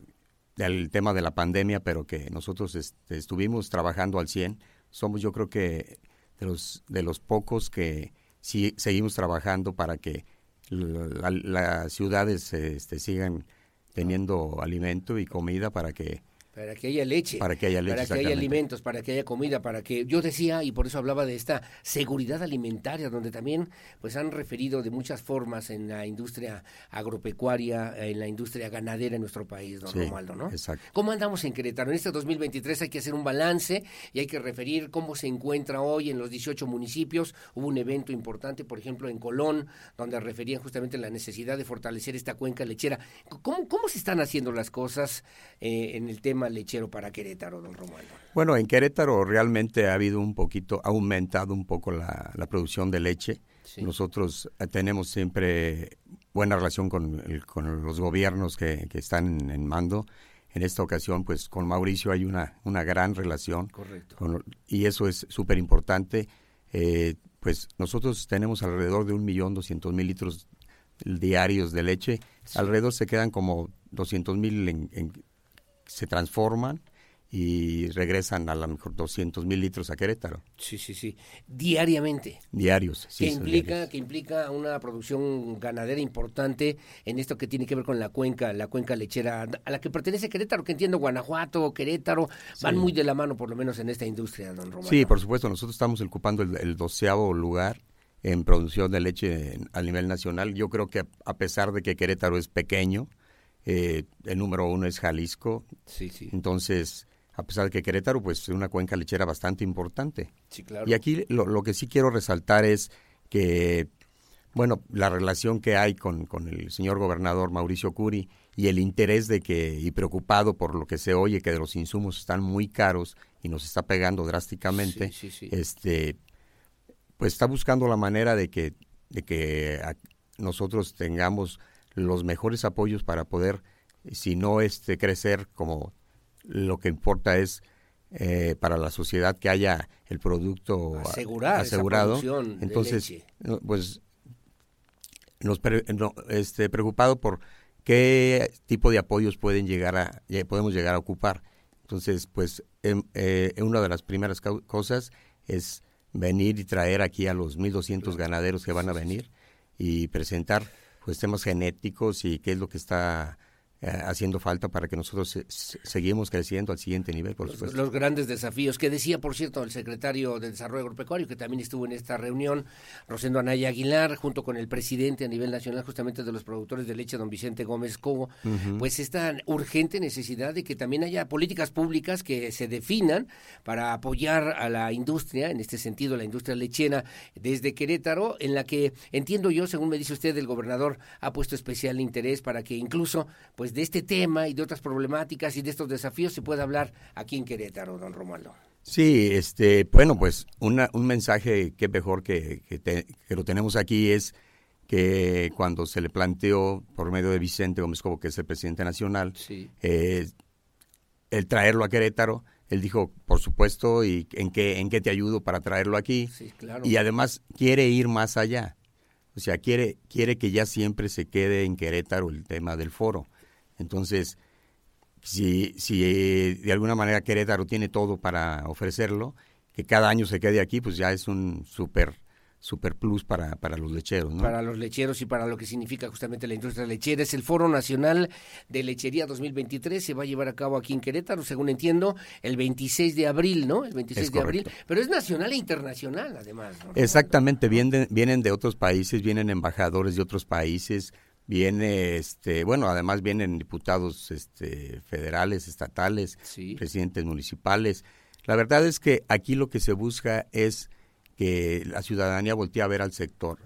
el tema de la pandemia, pero que nosotros este, estuvimos trabajando al 100. Somos yo creo que de los, de los pocos que sí seguimos trabajando para que la- las ciudades este, sigan teniendo alimento y comida para que Para que haya leche. Para que haya leche, Para que haya alimentos, para que haya comida, para que... Yo decía, y por eso hablaba de esta seguridad alimentaria, donde también pues han referido de muchas formas en la industria agropecuaria, en la industria ganadera en nuestro país, don Sí, Romualdo, ¿no? exacto. ¿Cómo andamos en Querétaro? En este 2023 hay que hacer un balance y hay que referir cómo se encuentra hoy en los 18 municipios. Hubo un evento importante, por ejemplo, en Colón, donde referían justamente la necesidad de fortalecer esta cuenca lechera. ¿Cómo, cómo se están haciendo las cosas eh, en el tema lechero para Querétaro, don Romualdo? Bueno, en Querétaro realmente ha habido un poquito, ha aumentado un poco la, la producción de leche. Sí. Nosotros eh, tenemos siempre buena relación con, el- con los gobiernos que, que están en, mando. En esta ocasión, pues con Mauricio hay una, una gran relación. Correcto. Con- y eso es súper importante. Eh, pues nosotros tenemos alrededor de un millón doscientos mil litros diarios de leche. Alrededor se quedan como doscientos mil en- en- se transforman y regresan a lo mejor 200 mil litros a Querétaro. Sí, sí, sí. Diariamente. Diarios, sí. que implica diarios. que implica una producción ganadera importante en esto que tiene que ver con la cuenca, la cuenca lechera a la que pertenece Querétaro, que entiendo Guanajuato, Querétaro, van muy de la mano por lo menos en esta industria, don Román. Sí, por supuesto, nosotros estamos ocupando el, el doceavo lugar en producción de leche en- a nivel nacional. Yo creo que a pesar de que Querétaro es pequeño, eh, el número uno es Jalisco, Sí, sí, entonces a pesar de que Querétaro pues es una cuenca lechera bastante importante. sí, claro. Y aquí lo, lo que sí quiero resaltar es que, bueno, la relación que hay con, con el señor gobernador Mauricio Curi y el interés de que, y preocupado por lo que se oye, que los insumos están muy caros y nos está pegando drásticamente, Sí, sí, sí. este pues está buscando la manera de que, de que nosotros tengamos los mejores apoyos para poder, si no este crecer como lo que importa es eh, para la sociedad que haya el producto esa asegurado. de Entonces, leche. pues nos pre- no, este, preocupado por qué tipo de apoyos pueden llegar a ya podemos llegar a ocupar. Entonces, pues em, eh, una de las primeras cosas es venir y traer aquí a los 1.200 ganaderos que van a venir y presentar pues temas genéticos y qué es lo que está haciendo falta para que nosotros se- se- seguimos creciendo al siguiente nivel, por los, supuesto. los grandes desafíos que decía, por cierto, el secretario de Desarrollo Agropecuario, que también estuvo en esta reunión, Rosendo Anaya Aguilar, junto con el presidente a nivel nacional justamente de los productores de leche, don Vicente Gómez Cobo, pues esta urgente necesidad de que también haya políticas públicas que se definan para apoyar a la industria, en este sentido la industria lechera desde Querétaro, en la que entiendo yo, según me dice usted, el gobernador ha puesto especial interés para que incluso pues de este tema y de otras problemáticas y de estos desafíos se pueda hablar aquí en Querétaro, don Romualdo. Sí, este, bueno, pues una, un mensaje que mejor que, que, te- que lo tenemos aquí es que cuando se le planteó por medio de Vicente Gómez Cobo, que es el presidente nacional, Sí. eh, el traerlo a Querétaro, él dijo, por supuesto, y en qué, en qué te ayudo para traerlo aquí. Sí, claro. Y además quiere ir más allá. O sea, quiere, quiere que ya siempre se quede en Querétaro el tema del foro. Entonces, si, si de alguna manera Querétaro tiene todo para ofrecerlo, que cada año se quede aquí, pues ya es un super, super plus para, para los lecheros, ¿no? Para los lecheros y para lo que significa justamente la industria lechera. Es el Foro Nacional de Lechería 2023. Se va a llevar a cabo aquí en Querétaro, según entiendo, el 26 de abril, ¿no? El 26 Es de abril. Pero es nacional e internacional, además. ¿no? Exactamente, vienen, vienen de otros países, vienen embajadores de otros países, viene, este, bueno, además vienen diputados este, federales, estatales, Sí. presidentes municipales. La verdad es que aquí lo que se busca es que la ciudadanía voltee a ver al sector.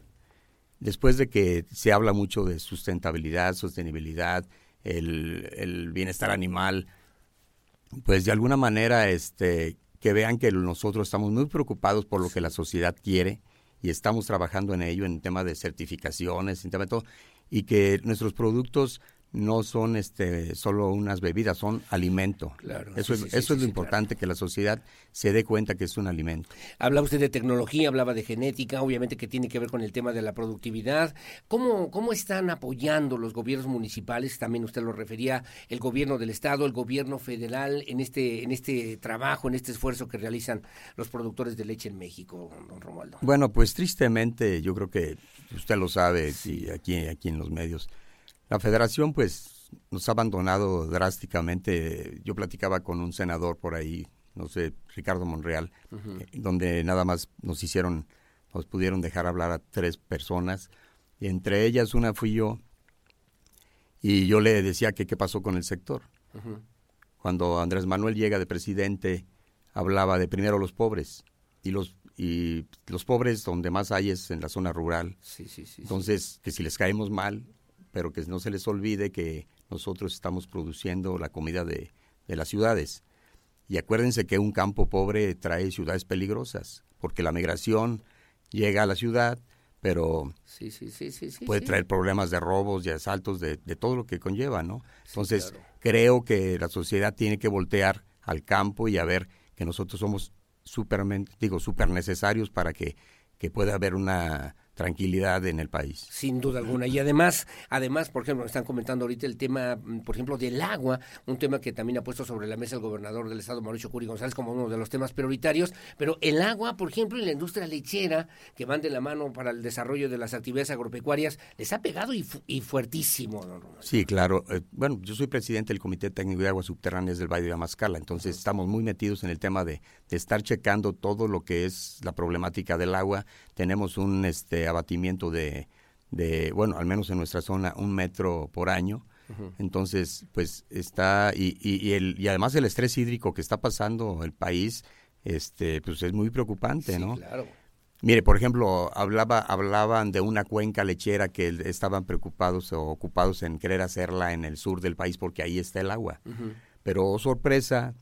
Después de que se habla mucho de sustentabilidad, sostenibilidad, el, el bienestar animal, pues de alguna manera este que vean que nosotros estamos muy preocupados por lo que la sociedad quiere y estamos trabajando en ello en tema de certificaciones, en tema de todo y que nuestros productos no son este solo unas bebidas, son alimento. Claro, Eso sí, es sí, eso sí, es lo importante que la sociedad se dé cuenta que es un alimento. Habla usted de tecnología, hablaba de genética, obviamente que tiene que ver con el tema de la productividad. ¿Cómo, cómo están apoyando los gobiernos municipales? También usted lo refería, el gobierno del estado, el gobierno federal en este, en este trabajo, en este esfuerzo que realizan los productores de leche en México, don Romualdo. Bueno, pues tristemente, yo creo que usted lo sabe y aquí, aquí en los medios, la federación pues nos ha abandonado drásticamente. Yo platicaba con un senador por ahí, no sé, Ricardo Monreal, eh, donde nada más nos hicieron, nos pudieron dejar hablar a tres personas, y entre ellas una fui yo, y yo le decía que qué pasó con el sector. Cuando Andrés Manuel llega de presidente, hablaba de primero los pobres, y los y los pobres donde más hay es en la zona rural. Sí, sí, sí. Entonces, que si les caemos mal, pero que no se les olvide que nosotros estamos produciendo la comida de, de las ciudades. Y acuérdense que un campo pobre trae ciudades peligrosas, porque la migración llega a la ciudad, pero sí, sí, sí, sí, sí, puede traer problemas de robos, de asaltos, de, de todo lo que conlleva, ¿no? Entonces, claro. creo que la sociedad tiene que voltear al campo y a ver que nosotros somos supermente, digo, super necesarios para que, que pueda haber una tranquilidad en el país. Sin duda alguna. Y además, además, por ejemplo, están comentando ahorita el tema, mm, por ejemplo, del agua, un tema que también ha puesto sobre la mesa el gobernador del estado, Mauricio Curi González, como uno de los temas prioritarios. Pero el agua, por ejemplo, y la industria lechera, que van de la mano para el desarrollo de las actividades agropecuarias, les ha pegado y, y fuertísimo, don. Sí, claro. Eh, bueno, yo soy presidente del Comité Técnico de Aguas Subterráneas del Valle de Amascala, entonces estamos muy metidos en el tema de, de estar checando todo lo que es la problemática del agua. Tenemos un este abatimiento de de, bueno, al menos en nuestra zona, un metro por año. Entonces, pues está, y, y, el, y además el estrés hídrico que está pasando el país, este, pues es muy preocupante, ¿no? Claro. Mire, por ejemplo, hablaba, hablaban de una cuenca lechera que estaban preocupados o ocupados en querer hacerla en el sur del país porque ahí está el agua. Pero oh, sorpresa,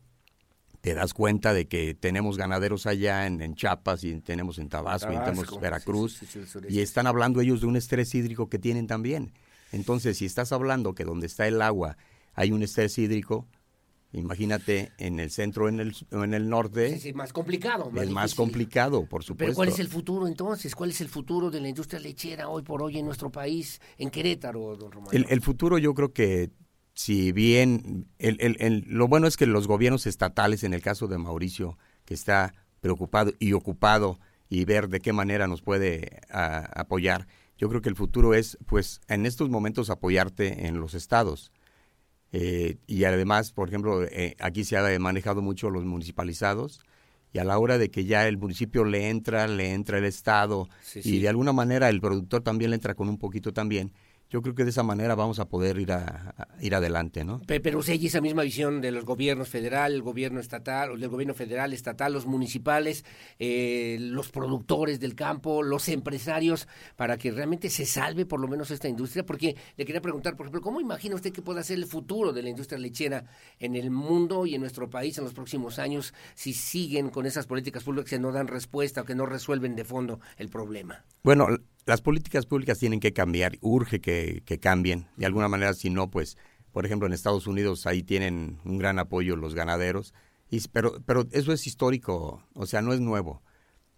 te das cuenta de que tenemos ganaderos allá en, en Chiapas y tenemos en Tabasco, y tenemos Veracruz y están hablando ellos de un estrés hídrico que tienen también. Entonces, si estás hablando que donde está el agua hay un estrés hídrico, imagínate en el centro en el, en el norte. es más complicado. es más complicado, por supuesto. Pero ¿cuál es el futuro entonces? ¿Cuál es el futuro de la industria lechera hoy por hoy en nuestro país, en Querétaro, don Román? El, el futuro yo creo que si bien el, el, lo bueno es que los gobiernos estatales, en el caso de Mauricio, que está preocupado y ocupado y ver de qué manera nos puede apoyar, yo creo que el futuro es, pues, en estos momentos apoyarte en los estados. Eh, y además, por ejemplo, eh, aquí se ha manejado mucho los municipalizados y a la hora de que ya el municipio le entra, le entra el estado y de alguna manera el productor también le entra con un poquito también yo creo que de esa manera vamos a poder ir a, ir adelante, ¿no? Pero, pero si hay esa misma visión de los gobiernos federal, el gobierno estatal, del gobierno federal, estatal, los municipales, eh, los productores del campo, los empresarios, para que realmente se salve por lo menos esta industria, porque le quería preguntar, por ejemplo, ¿cómo imagina usted que pueda ser el futuro de la industria lechera en el mundo y en nuestro país en los próximos años si siguen con esas políticas públicas que no dan respuesta o que no resuelven de fondo el problema? Bueno, las políticas públicas tienen que cambiar, urge que, cambien. De alguna manera, si no, pues, por ejemplo, en Estados Unidos ahí tienen un gran apoyo los ganaderos, y, pero, pero eso es histórico, o sea, no es nuevo.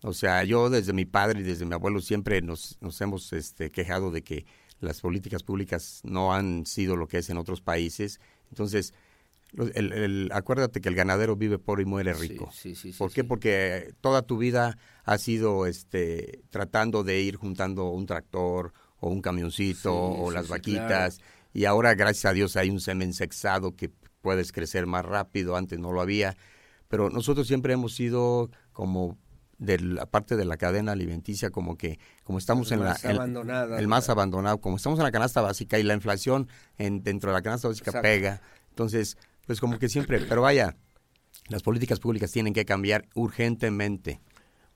O sea, yo desde mi padre y desde mi abuelo siempre nos, nos hemos este, quejado de que las políticas públicas no han sido lo que es en otros países. Entonces, el, acuérdate que el ganadero vive pobre y muere rico. ¿Por qué? Porque toda tu vida has ido este, tratando de ir juntando un tractor o un camioncito o las vaquitas. y ahora gracias a Dios hay un semen sexado que puedes crecer más rápido, antes no lo había, pero nosotros siempre hemos sido como de la parte de la cadena alimenticia como que como estamos en la el, más abandonado. Como estamos en la canasta básica y la inflación en dentro de la canasta básica pega entonces pues como que siempre, pero vaya, las políticas públicas tienen que cambiar urgentemente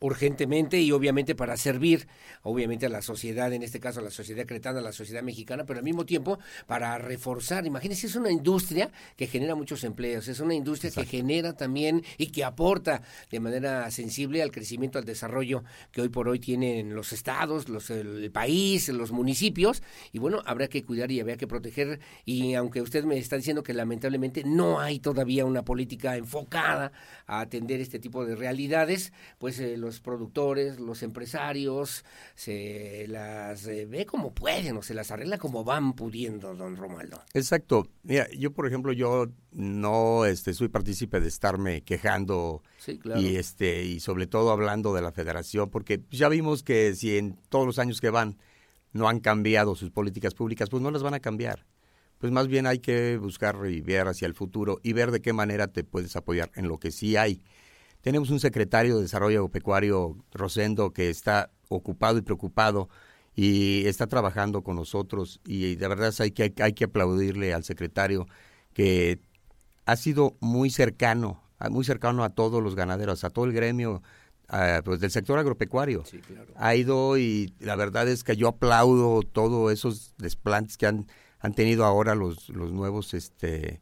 urgentemente y obviamente para servir, obviamente a la sociedad, en este caso a la sociedad cretana, a la sociedad mexicana, pero al mismo tiempo para reforzar. Imagínense, es una industria que genera muchos empleos, es una industria que genera también y que aporta de manera sensible al crecimiento, al desarrollo que hoy por hoy tienen los estados, los, el país, los municipios, y bueno, habrá que cuidar y habrá que proteger, y aunque usted me está diciendo que lamentablemente no hay todavía una política enfocada a atender este tipo de realidades, pues eh, los productores, los empresarios, se las eh, ve como pueden o se las arregla como van pudiendo, don Romualdo. Exacto. Mira, yo por ejemplo, yo no este, soy partícipe de estarme quejando y este y sobre todo hablando de la federación, porque ya vimos que si en todos los años que van no han cambiado sus políticas públicas, pues no las van a cambiar pues más bien hay que buscar y ver hacia el futuro y ver de qué manera te puedes apoyar en lo que sí hay. Tenemos un secretario de Desarrollo Agropecuario, Rosendo, que está ocupado y preocupado y está trabajando con nosotros y de verdad hay que, hay que aplaudirle al secretario que ha sido muy cercano, muy cercano a todos los ganaderos, a todo el gremio pues del sector agropecuario. Ha ido y la verdad es que yo aplaudo todos esos desplantes que han, han tenido ahora los, los nuevos este,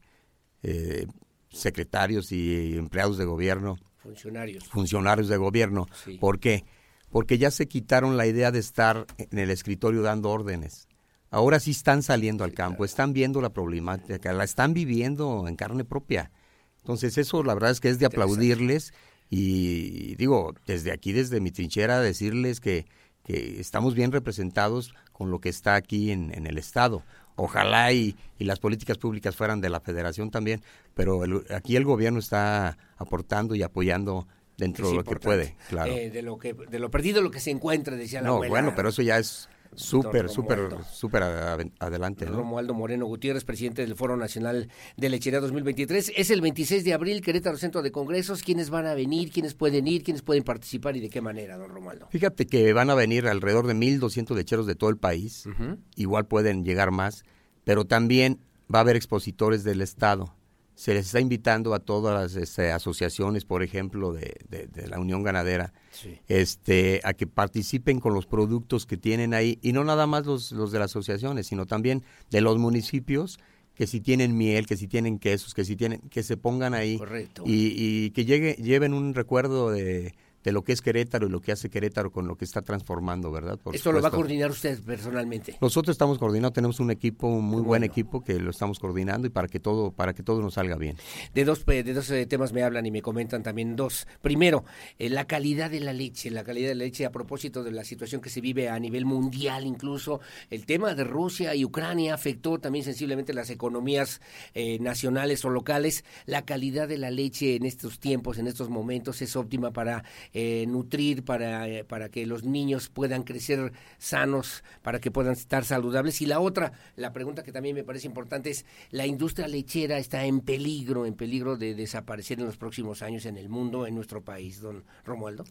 eh, secretarios y empleados de gobierno Funcionarios. Funcionarios de gobierno. ¿Por qué? Porque ya se quitaron la idea de estar en el escritorio dando órdenes. Ahora sí están saliendo al campo, están viendo la problemática, la están viviendo en carne propia. Entonces eso la verdad es que es de aplaudirles y digo, desde aquí, desde mi trinchera, decirles que que estamos bien representados con lo que está aquí en, en el Estado. Ojalá y, y, las políticas públicas fueran de la federación también, pero el, aquí el gobierno está aportando y apoyando dentro de lo que puede, claro. Eh, de lo que de lo perdido lo que se encuentra, decía la no, abuela. bueno, pero eso ya es súper, súper, súper adelante. ¿no? Romualdo Moreno Gutiérrez, presidente del Foro Nacional de Lechería 2023. Es el 26 de abril, Querétaro Centro de Congresos. ¿Quiénes van a venir? ¿Quiénes pueden ir? ¿Quiénes pueden participar y de qué manera, don Romualdo? Fíjate que van a venir alrededor de 1.200 lecheros de todo el país. Uh -huh. Igual pueden llegar más, pero también va a haber expositores del Estado se les está invitando a todas las este, asociaciones, por ejemplo, de, de, de la Unión Ganadera, sí. este, a que participen con los productos que tienen ahí, y no nada más los, los de las asociaciones, sino también de los municipios, que si tienen miel, que si tienen quesos, que si tienen, que se pongan ahí Correcto. Y, y que llegue, lleven un recuerdo de, de lo que es Querétaro y lo que hace Querétaro con lo que está transformando, ¿verdad? Por Esto supuesto. lo va a coordinar usted personalmente. Nosotros estamos coordinando, tenemos un equipo, un muy bueno. buen equipo que lo estamos coordinando y para que todo, para que todo nos salga bien. De dos, de dos eh, temas me hablan y me comentan también dos. Primero, eh, la calidad de la leche, la calidad de la leche a propósito de la situación que se vive a nivel mundial, incluso el tema de Rusia y Ucrania afectó también sensiblemente las economías eh, nacionales o locales. La calidad de la leche en estos tiempos, en estos momentos, es óptima para eh, nutrir, para, eh, para que los niños puedan crecer sanos, para que puedan estar saludables. Y la otra, la pregunta que también me parece importante es, la industria lechera está en peligro, en peligro de desaparecer en los próximos años en el mundo, en nuestro país, don Romualdo.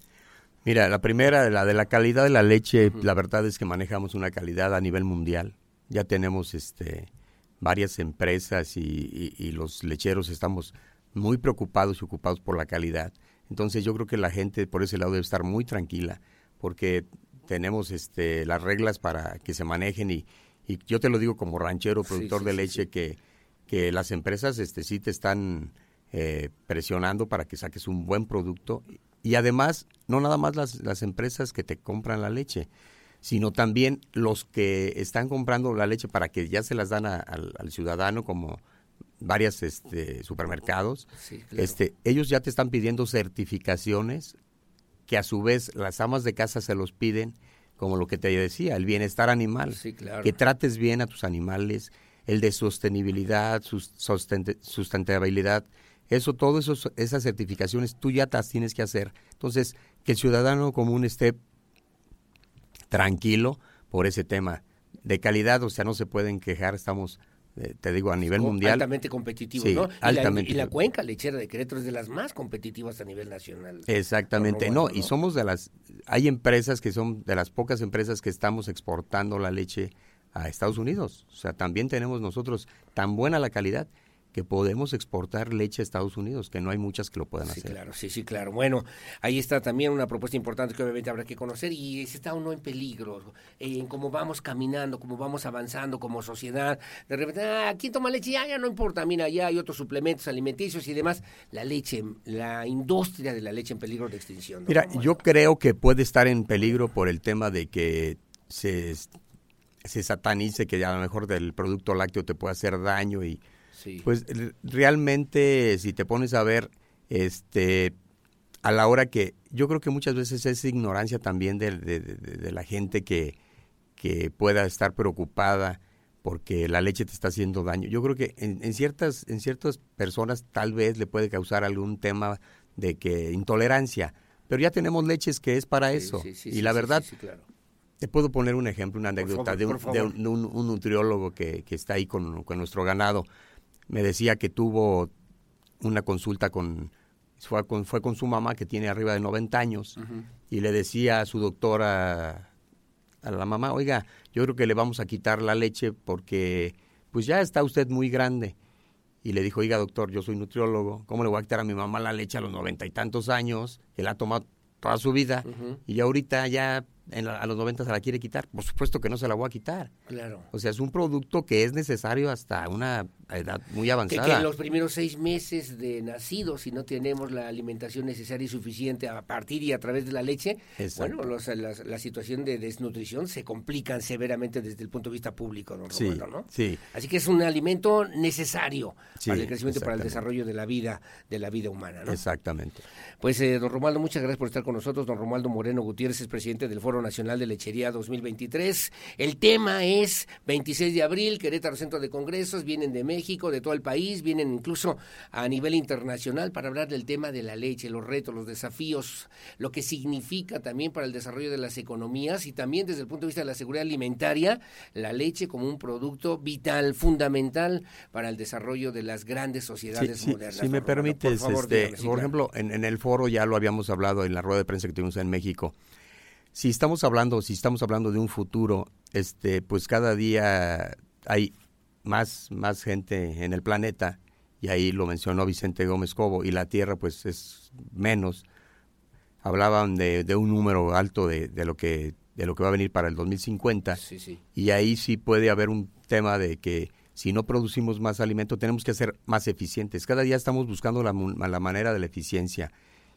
Mira, la primera, la de la calidad de la leche, uh -huh. la verdad es que manejamos una calidad a nivel mundial. Ya tenemos este varias empresas y, y, y los lecheros estamos muy preocupados y ocupados por la calidad. Entonces yo creo que la gente por ese lado debe estar muy tranquila porque tenemos este, las reglas para que se manejen y, y yo te lo digo como ranchero, productor sí, sí, de leche, sí, que, que las empresas este, sí te están eh, presionando para que saques un buen producto y además no nada más las, las empresas que te compran la leche, sino también los que están comprando la leche para que ya se las dan a, al ciudadano como varias este, supermercados, sí, claro. este, ellos ya te están pidiendo certificaciones que a su vez las amas de casa se los piden, como lo que te decía, el bienestar animal, sí, claro. que trates bien a tus animales, el de sostenibilidad, sustentabilidad, eso, todo eso, esas certificaciones tú ya las tienes que hacer. Entonces, que el ciudadano común esté tranquilo por ese tema de calidad, o sea, no se pueden quejar, estamos eh, te digo, a nivel mundial. Altamente competitivo, sí, ¿no? Altamente. Y la, y la, cuenca lechera de Querétaro es de las más competitivas a nivel nacional. Exactamente, no, no, y somos de las, hay empresas que son de las pocas empresas que estamos exportando la leche a Estados Unidos. O sea, también tenemos nosotros tan buena la calidad que podemos exportar leche a Estados Unidos, que no hay muchas que lo puedan sí, hacer. Claro, sí, sí, claro. Bueno, ahí está también una propuesta importante que obviamente habrá que conocer y se está uno en peligro, eh, en cómo vamos caminando, cómo vamos avanzando como sociedad. De repente, ah, ¿quién toma leche? Ya, ya no importa, mira, ya hay otros suplementos alimenticios y demás. La leche, la industria de la leche en peligro de extinción. ¿no? Mira, yo creo que puede estar en peligro por el tema de que se, se satanice que a lo mejor del producto lácteo te puede hacer daño y Sí. Pues realmente, si te pones a ver, este, a la hora que, yo creo que muchas veces es ignorancia también de, de, de, de la gente que, que, pueda estar preocupada porque la leche te está haciendo daño. Yo creo que en, en, ciertas, en ciertas personas tal vez le puede causar algún tema de que intolerancia, pero ya tenemos leches que es para sí, eso. Sí, sí, y la verdad, claro. Te puedo poner un ejemplo, una anécdota favor, de, un, de, un, un, un, nutriólogo que, que está ahí con, con, nuestro ganado me decía que tuvo una consulta con fue con, fue con su mamá que tiene arriba de 90 años uh -huh. y le decía a su doctora a la mamá, oiga, yo creo que le vamos a quitar la leche porque pues ya está usted muy grande. Y le dijo, oiga doctor, yo soy nutriólogo, ¿cómo le voy a quitar a mi mamá la leche a los noventa y tantos años? Que la ha tomado toda su vida uh -huh. y ahorita ya en la, a los 90 se la quiere quitar. Por supuesto que no se la voy a quitar. Claro. O sea, es un producto que es necesario hasta una edad muy avanzada. Que, que en los primeros seis meses de nacido, si no tenemos la alimentación necesaria y suficiente a partir y a través de la leche, Exacto. bueno, los, la, la, situación de desnutrición se complican severamente desde el punto de vista público, don sí, Roberto, ¿no? Sí. Así que es un alimento necesario sí, para el crecimiento y para el desarrollo de la vida, de la vida humana, ¿no? Exactamente. Pues, eh, don Romualdo, muchas gracias por estar con nosotros. Don Romualdo Moreno Gutiérrez es presidente del Foro Nacional de Lechería 2023. El tema es 26 de abril, Querétaro Centro de Congresos, vienen de México, de todo el país, vienen incluso a nivel internacional para hablar del tema de la leche, los retos, los desafíos, lo que significa también para el desarrollo de las economías y también desde el punto de vista de la seguridad alimentaria, la leche como un producto vital, fundamental para el desarrollo de las grandes sociedades modernas. Si me permites, por, este, por ejemplo, en, en el foro ya lo habíamos hablado en la rueda de prensa que tuvimos en México. Si estamos hablando, si estamos hablando de un futuro, este, pues cada día hay más, más gente en el planeta, y ahí lo mencionó Vicente Gómez Cobo, y la Tierra pues es menos. Hablaban de, de un número alto de, de, lo que de lo que va a venir para el 2050, Sí, sí. y ahí sí puede haber un tema de que si no producimos más alimento tenemos que ser más eficientes. Cada día estamos buscando la, la manera de la eficiencia.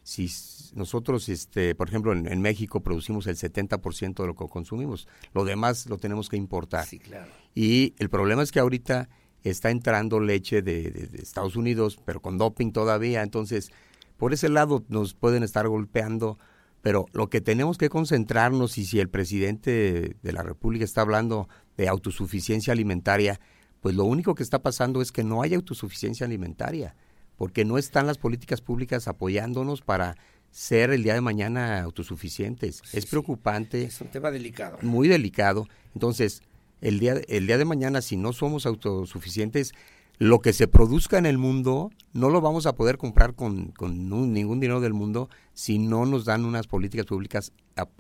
Si nosotros, este, por ejemplo, en, en México producimos el 70% de lo que consumimos, lo demás lo tenemos que importar. Sí, claro. Y el problema es que ahorita está entrando leche de, de- de Estados Unidos, pero con doping todavía. Entonces, por ese lado nos pueden estar golpeando. Pero lo que tenemos que concentrarnos, y si el presidente de la República está hablando de autosuficiencia alimentaria, pues lo único que está pasando es que no hay autosuficiencia alimentaria, porque no están las políticas públicas apoyándonos para ser el día de mañana autosuficientes. Sí, es sí. preocupante Es un tema delicado. muy delicado. Entonces, el día, el día de mañana, si no somos autosuficientes, lo que se produzca en el mundo no lo vamos a poder comprar con, con un- ningún dinero del mundo si no nos dan unas políticas públicas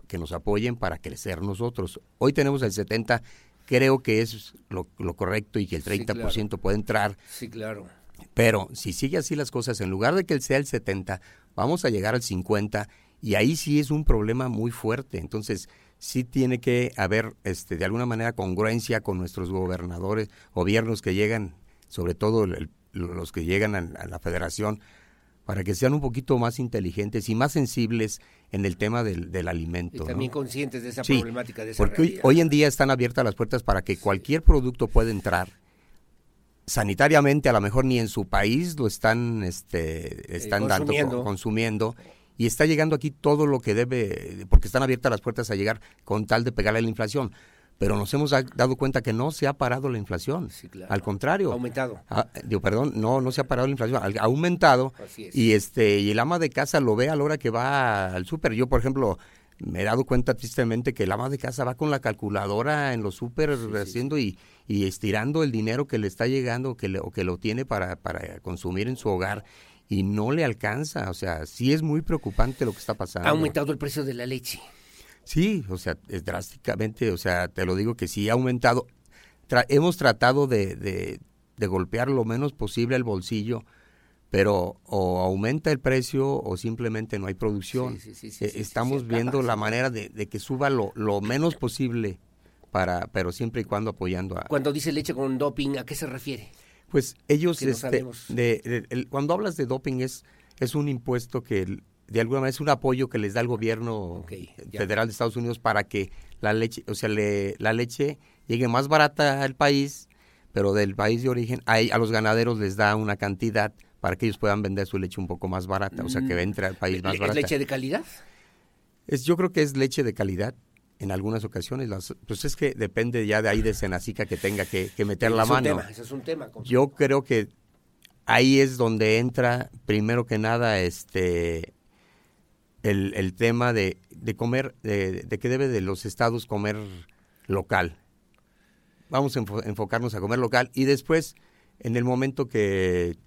que nos apoyen para crecer nosotros. Hoy tenemos el 70, creo que es lo, lo correcto y que el Sí, 30% puede entrar. Sí, claro. Pero si sigue así las cosas, en lugar de que sea el 70, vamos a llegar al 50 y ahí sí es un problema muy fuerte. Entonces, sí tiene que haber este de alguna manera congruencia con nuestros gobernadores, gobiernos que llegan, sobre todo el- los que llegan a, a la federación, para que sean un poquito más inteligentes y más sensibles en el tema del, del Y alimento. ¿no? también conscientes de esa Sí, problemática, de esa Porque hoy, realidad. hoy en día están abiertas las puertas para que cualquier producto pueda entrar. Sanitariamente, a lo mejor ni en su país lo están, este, están dando, consumiendo. co- consumiendo. Y está llegando aquí todo lo que debe, porque están abiertas las puertas a llegar con tal de pegarle a la inflación. Pero nos hemos da- dado cuenta que no se ha parado la inflación. Sí, claro. Al contrario. Ha aumentado. Ah, digo, perdón, no, no se ha parado la inflación, ha ha aumentado Así es. y este y el ama de casa lo ve a la hora que va al súper. Yo, por ejemplo, me he dado cuenta tristemente que el ama de casa va con la calculadora en los súper haciendo y, y estirando el dinero que le está llegando que le- o que lo tiene para, para consumir en su hogar y no le alcanza. O sea, sí es muy preocupante lo que está pasando. Ha aumentado el precio de la leche. Sí, o sea, es drásticamente, o sea, te lo digo que sí ha aumentado. Tra- hemos tratado de, de, de golpear lo menos posible el bolsillo, pero o aumenta el precio o simplemente no hay producción. Sí, sí, sí, sí, sí, sí, Estamos viendo la manera de, de que suba lo, lo menos posible, para, pero siempre y cuando apoyando a... Cuando dice leche con doping, ¿a qué se refiere? Pues ellos, no este, sabemos. de- de- el- cuando hablas de doping es, es un impuesto que el- de alguna manera es un apoyo que les da el gobierno federal de Estados Unidos para que la leche, o sea, le- la leche llegue más barata al país, pero del país de origen a, a los ganaderos les da una cantidad para que ellos puedan vender su leche un poco más barata, o sea, que entre al país más Mm. ¿Es barata. leche de calidad? Es, yo creo que es leche de calidad. En algunas ocasiones, las, pues es que depende ya de ahí de Senacica que tenga que, que meter la es un mano. tema, ese es un tema. Yo creo que ahí es donde entra, primero que nada, este el, el tema de, de comer, de, de que debe de los estados comer local. Vamos a enfo- enfocarnos a comer local y después, en el momento que,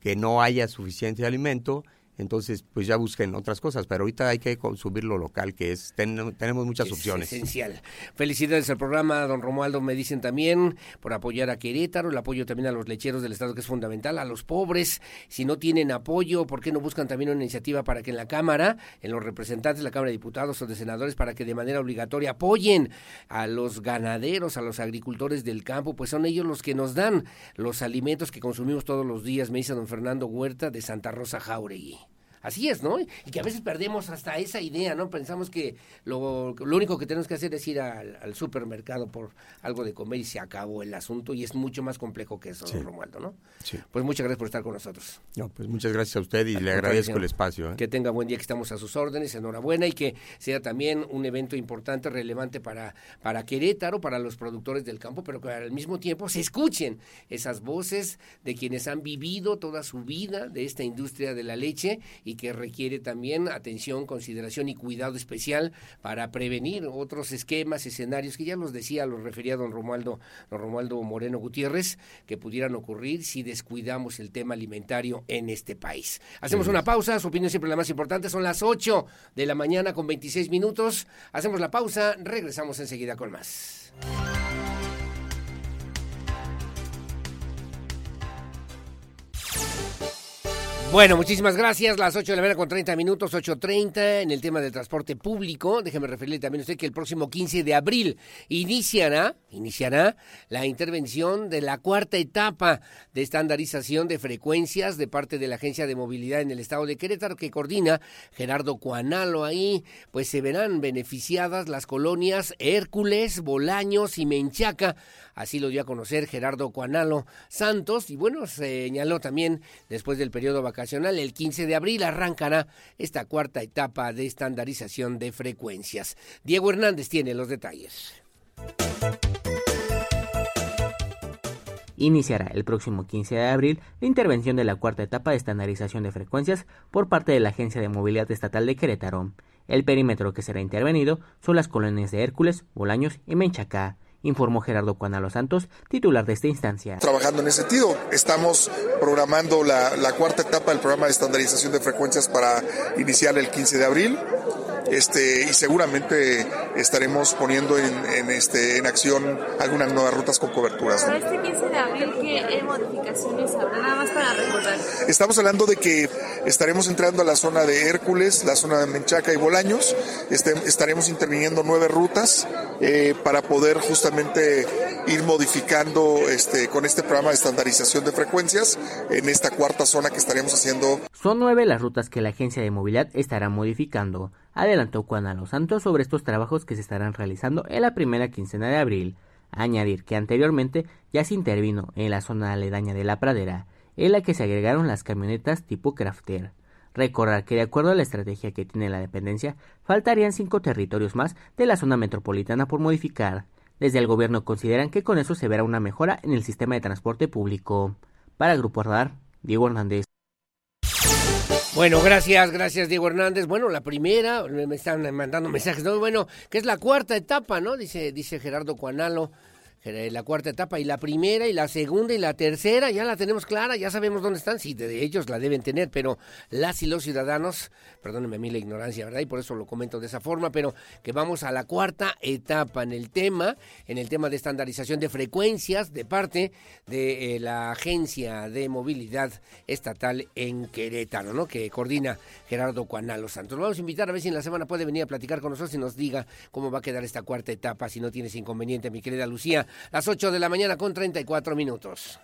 que no haya suficiente alimento, entonces pues ya busquen otras cosas, pero ahorita hay que consumir lo local, que es, ten- tenemos muchas es opciones. esencial. Felicidades al programa, don Romualdo, me dicen también, por apoyar a Querétaro, el apoyo también a los lecheros del Estado, que es fundamental, a los pobres. Si no tienen apoyo, ¿por qué no buscan también una iniciativa para que en la Cámara, en los representantes de la Cámara de Diputados o de Senadores, para que de manera obligatoria apoyen a los ganaderos, a los agricultores del campo? Pues son ellos los que nos dan los alimentos que consumimos todos los días, me dice don Fernando Huerta de Santa Rosa Jauregui. Así es, ¿no? Y que a veces perdemos hasta esa idea, ¿no? Pensamos que lo, lo único que tenemos que hacer es ir al, al, supermercado por algo de comer y se acabó el asunto y es mucho más complejo que eso, sí. Romualdo, ¿no? Sí. Pues muchas gracias por estar con nosotros. No, pues muchas gracias a usted y le agradezco el espacio. ¿eh? Que tenga buen día, que estamos a sus órdenes, enhorabuena y que sea también un evento importante, relevante para, para Querétaro, para los productores del campo, pero que al mismo tiempo se escuchen esas voces de quienes han vivido toda su vida de esta industria de la leche y que requiere también atención, consideración y cuidado especial para prevenir otros esquemas, escenarios que ya los decía, los refería don Romualdo, don Romualdo Moreno Gutiérrez, que pudieran ocurrir si descuidamos el tema alimentario en este país. Hacemos sí. una pausa, su opinión siempre la más importante, son las 8 de la mañana con 26 minutos. Hacemos la pausa, regresamos enseguida con más. Bueno, muchísimas gracias. Las 8 de la mañana con 30 minutos, 8.30 en el tema del transporte público. Déjeme referirle también a usted que el próximo 15 de abril iniciará, iniciará la intervención de la cuarta etapa de estandarización de frecuencias de parte de la Agencia de Movilidad en el Estado de Querétaro que coordina Gerardo Cuanalo. Ahí pues se verán beneficiadas las colonias Hércules, Bolaños y Menchaca. Así lo dio a conocer Gerardo Cuanalo Santos y bueno, señaló también después del periodo vacacional, el 15 de abril arrancará esta cuarta etapa de estandarización de frecuencias. Diego Hernández tiene los detalles. Iniciará el próximo 15 de abril la intervención de la cuarta etapa de estandarización de frecuencias por parte de la Agencia de Movilidad Estatal de Querétaro. El perímetro que será intervenido son las colonias de Hércules, Bolaños y Menchacá informó Gerardo Cuanalo Santos, titular de esta instancia. Trabajando en ese sentido, estamos programando la, la, cuarta etapa del programa de estandarización de frecuencias para iniciar el 15 de abril. Este, y seguramente estaremos poniendo en, en, este, en acción algunas nuevas rutas con coberturas. Para este 15 de abril, ¿qué modificaciones habrá? Nada más para recordar. Estamos hablando de que estaremos entrando a la zona de Hércules, la zona de Menchaca y Bolaños. Este, estaremos interviniendo nueve rutas eh, para poder justamente ir modificando este, con este programa de estandarización de frecuencias en esta cuarta zona que estaremos haciendo. Son nueve las rutas que la Agencia de Movilidad estará modificando adelantó Juan a los Santos sobre estos trabajos que se estarán realizando en la primera quincena de abril. Añadir que anteriormente ya se intervino en la zona aledaña de la pradera, en la que se agregaron las camionetas tipo crafter. Recordar que de acuerdo a la estrategia que tiene la dependencia, faltarían cinco territorios más de la zona metropolitana por modificar. Desde el gobierno consideran que con eso se verá una mejora en el sistema de transporte público. Para Grupo Radar, Diego Hernández. Bueno, gracias, gracias Diego Hernández. Bueno, la primera, me están mandando mensajes, ¿no? Bueno, que es la cuarta etapa, ¿no? Dice, dice Gerardo Cuanalo, la cuarta etapa y la primera y la segunda y la tercera ya la tenemos clara, ya sabemos dónde están, sí, de ellos la deben tener, pero las y los ciudadanos, perdónenme a mí la ignorancia, ¿verdad? Y por eso lo comento de esa forma, pero que vamos a la cuarta etapa en el tema, en el tema de estandarización de frecuencias de parte de eh, la Agencia de Movilidad Estatal en Querétaro, ¿no? Que coordina Gerardo Cuanalo Santos. Vamos a invitar a ver si en la semana puede venir a platicar con nosotros y nos diga cómo va a quedar esta cuarta etapa, si no tienes inconveniente, mi querida Lucía las 8 de la mañana con 34 minutos.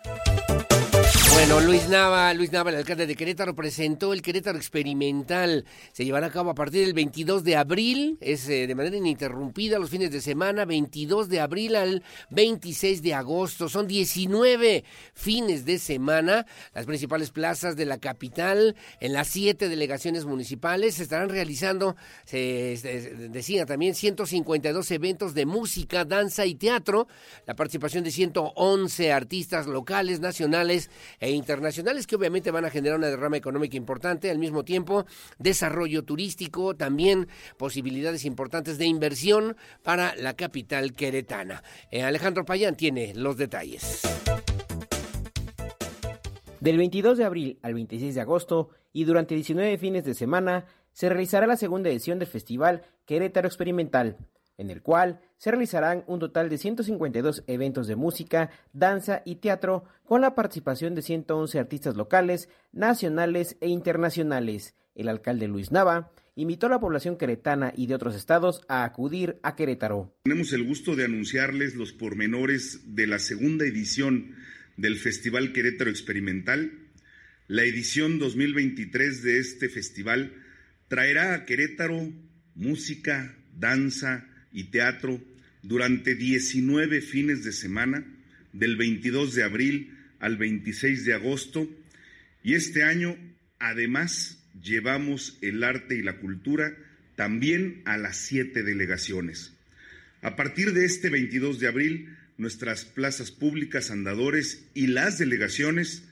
Bueno, Luis Nava, Luis Nava, el alcalde de Querétaro, presentó el Querétaro Experimental. Se llevará a cabo a partir del 22 de abril, es eh, de manera ininterrumpida los fines de semana, 22 de abril al 26 de agosto. Son 19 fines de semana. Las principales plazas de la capital, en las siete delegaciones municipales, se estarán realizando, se, se decía también, 152 eventos de música, danza y teatro. La participación de 111 artistas locales, nacionales e internacionales que obviamente van a generar una derrama económica importante, al mismo tiempo desarrollo turístico, también posibilidades importantes de inversión para la capital queretana. Eh, Alejandro Payán tiene los detalles. Del 22 de abril al 26 de agosto y durante 19 fines de semana se realizará la segunda edición del Festival Querétaro Experimental, en el cual se realizarán un total de 152 eventos de música, danza y teatro con la participación de 111 artistas locales, nacionales e internacionales. El alcalde Luis Nava invitó a la población queretana y de otros estados a acudir a Querétaro. Tenemos el gusto de anunciarles los pormenores de la segunda edición del Festival Querétaro Experimental, La edición 2023 de este festival traerá a Querétaro música, danza y teatro durante 19 fines de semana, del 22 de abril al 26 de agosto, y este año además llevamos el arte y la cultura también a las siete delegaciones. A partir de este 22 de abril, nuestras plazas públicas, andadores y las delegaciones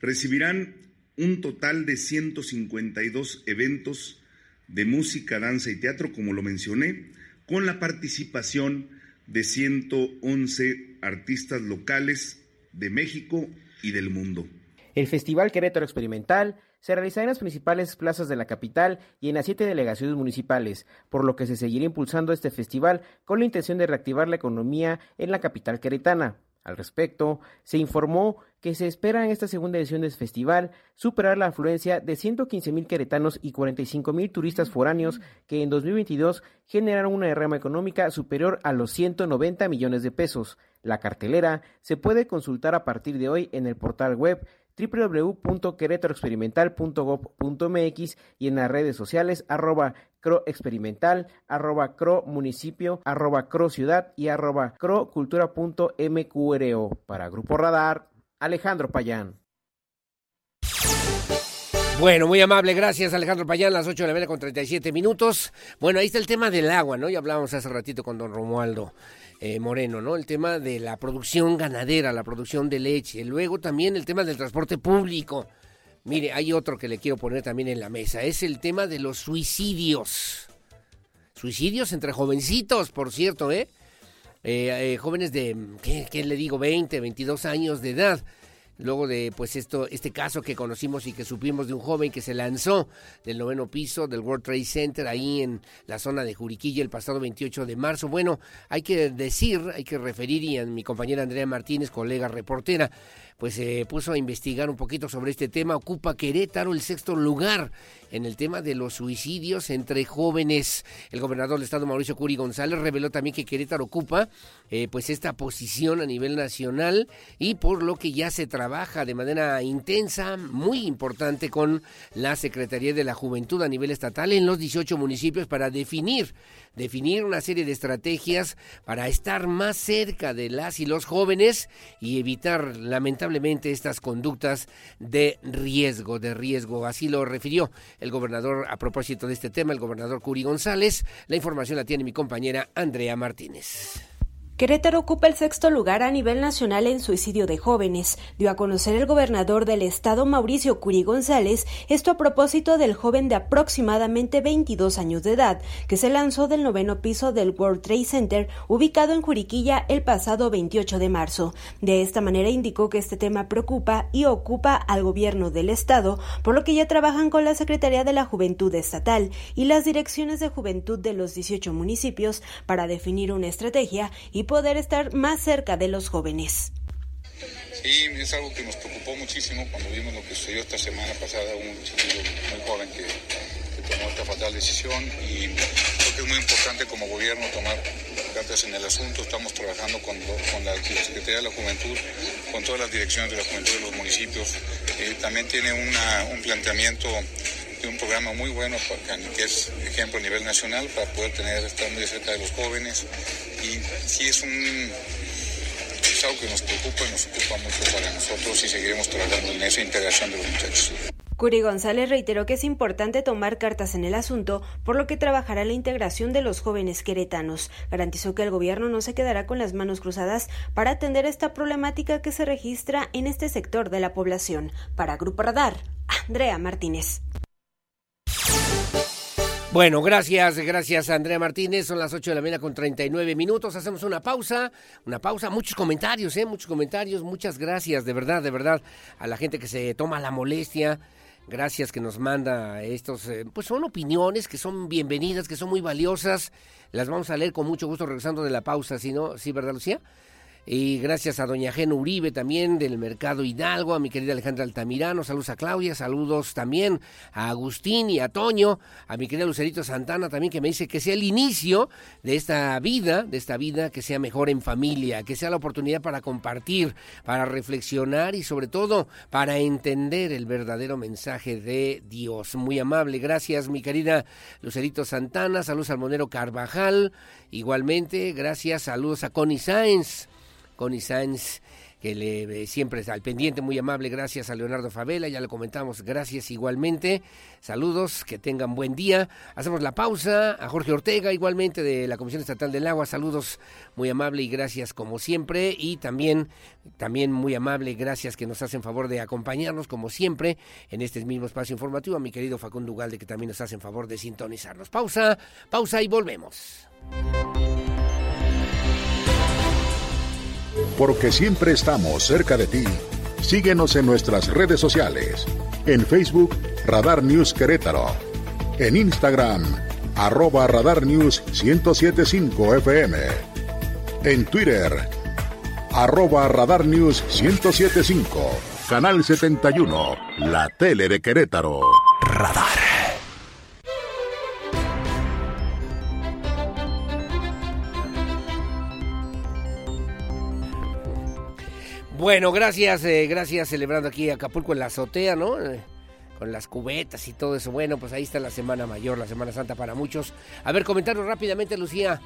recibirán un total de 152 eventos de música, danza y teatro, como lo mencioné, con la participación de 111 artistas locales de México y del mundo. El Festival Querétaro Experimental se realizará en las principales plazas de la capital y en las siete delegaciones municipales, por lo que se seguirá impulsando este festival con la intención de reactivar la economía en la capital queretana. Al respecto, se informó que se espera en esta segunda edición del festival superar la afluencia de 115 mil queretanos y 45 mil turistas foráneos que en 2022 generaron una derrama económica superior a los 190 millones de pesos. La cartelera se puede consultar a partir de hoy en el portal web www.querétaroexperimental.gov.mx y en las redes sociales arroba croexperimental, arroba cro municipio, arroba cro ciudad y arroba crocultura.mqro. Para Grupo Radar, Alejandro Payán. Bueno, muy amable, gracias Alejandro Payán, las 8 de la mañana con 37 minutos. Bueno, ahí está el tema del agua, ¿no? Ya hablábamos hace ratito con don Romualdo. Eh, Moreno, ¿no? El tema de la producción ganadera, la producción de leche, luego también el tema del transporte público. Mire, hay otro que le quiero poner también en la mesa, es el tema de los suicidios. Suicidios entre jovencitos, por cierto, ¿eh? eh, eh jóvenes de, ¿qué, ¿qué, le digo? 20, 22 años de edad luego de pues esto este caso que conocimos y que supimos de un joven que se lanzó del noveno piso del World Trade Center ahí en la zona de Juriquilla el pasado 28 de marzo. Bueno, hay que decir, hay que referir y a mi compañera Andrea Martínez, colega reportera, pues se puso a investigar un poquito sobre este tema. Ocupa Querétaro el sexto lugar en el tema de los suicidios entre jóvenes. El gobernador del estado Mauricio Curi González reveló también que Querétaro ocupa eh, pues esta posición a nivel nacional y por lo que ya se trabaja de manera intensa, muy importante con la Secretaría de la Juventud a nivel estatal en los 18 municipios para definir definir una serie de estrategias para estar más cerca de las y los jóvenes y evitar lamentablemente estas conductas de riesgo, de riesgo. Así lo refirió el gobernador a propósito de este tema, el gobernador Curi González. La información la tiene mi compañera Andrea Martínez. Querétaro ocupa el sexto lugar a nivel nacional en suicidio de jóvenes, dio a conocer el gobernador del estado Mauricio Curi González, esto a propósito del joven de aproximadamente 22 años de edad, que se lanzó del noveno piso del World Trade Center, ubicado en Juriquilla el pasado 28 de marzo. De esta manera indicó que este tema preocupa y ocupa al gobierno del estado, por lo que ya trabajan con la Secretaría de la Juventud Estatal y las direcciones de juventud de los 18 municipios para definir una estrategia y poder estar más cerca de los jóvenes. Sí, es algo que nos preocupó muchísimo cuando vimos lo que sucedió esta semana pasada, un chiquillo muy joven que, tomó esta fatal decisión y creo que es muy importante como gobierno tomar cartas en el asunto. Estamos trabajando con, con la, Secretaría de la Juventud, con todas las direcciones de la juventud de los municipios. Eh, también tiene una, un planteamiento de un programa muy bueno que es ejemplo a nivel nacional para poder tener estar muy cerca de los jóvenes y sí es un es algo que nos preocupa y nos ocupa mucho para nosotros y seguiremos trabajando en esa integración de los muchachos. Curi González reiteró que es importante tomar cartas en el asunto, por lo que trabajará la integración de los jóvenes queretanos. Garantizó que el gobierno no se quedará con las manos cruzadas para atender esta problemática que se registra en este sector de la población. Para Grupo Radar, Andrea Martínez. Bueno, gracias, gracias Andrea Martínez. Son las 8 de la mañana con 39 minutos. Hacemos una pausa, una pausa. Muchos comentarios, ¿eh? Muchos comentarios. Muchas gracias, de verdad, de verdad, a la gente que se toma la molestia. Gracias que nos manda estos, eh, pues son opiniones que son bienvenidas, que son muy valiosas. Las vamos a leer con mucho gusto regresando de la pausa, ¿sí, no? ¿Sí, verdad, Lucía? Y gracias a doña Gen Uribe también del Mercado Hidalgo, a mi querida Alejandra Altamirano, saludos a Claudia, saludos también a Agustín y a Toño, a mi querida Lucerito Santana también que me dice que sea el inicio de esta vida, de esta vida que sea mejor en familia, que sea la oportunidad para compartir, para reflexionar y sobre todo para entender el verdadero mensaje de Dios. Muy amable, gracias mi querida Lucerito Santana, saludos al Monero Carvajal, igualmente, gracias, saludos a Connie Sáenz. Connie Sáenz, que le, eh, siempre está al pendiente, muy amable, gracias a Leonardo Favela, ya lo comentamos, gracias igualmente, saludos, que tengan buen día, hacemos la pausa, a Jorge Ortega igualmente de la Comisión Estatal del Agua, saludos, muy amable y gracias como siempre, y también, también muy amable, gracias que nos hacen favor de acompañarnos como siempre en este mismo espacio informativo, a mi querido Facundo Ugalde que también nos hacen favor de sintonizarnos. Pausa, pausa y volvemos. Porque siempre estamos cerca de ti. Síguenos en nuestras redes sociales. En Facebook, Radar News Querétaro. En Instagram, arroba Radar News 1075 FM. En Twitter, arroba Radar News 1075. Canal 71, la tele de Querétaro. Radar. Bueno, gracias, eh, gracias celebrando aquí Acapulco en la azotea, ¿no? Eh, con las cubetas y todo eso. Bueno, pues ahí está la Semana Mayor, la Semana Santa para muchos. A ver, comentaros rápidamente, Lucía.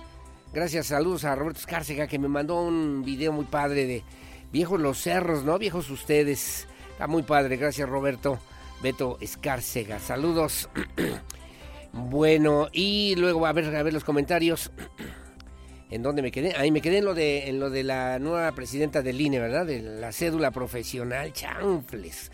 Gracias, saludos a Roberto Escárcega que me mandó un video muy padre de viejos los cerros, ¿no? Viejos ustedes. Está muy padre, gracias Roberto. Beto Escárcega, saludos. bueno, y luego a ver, a ver los comentarios. ¿En dónde me quedé? Ahí me quedé en lo de, en lo de la nueva presidenta del INE, ¿verdad? De la cédula profesional, chanfles.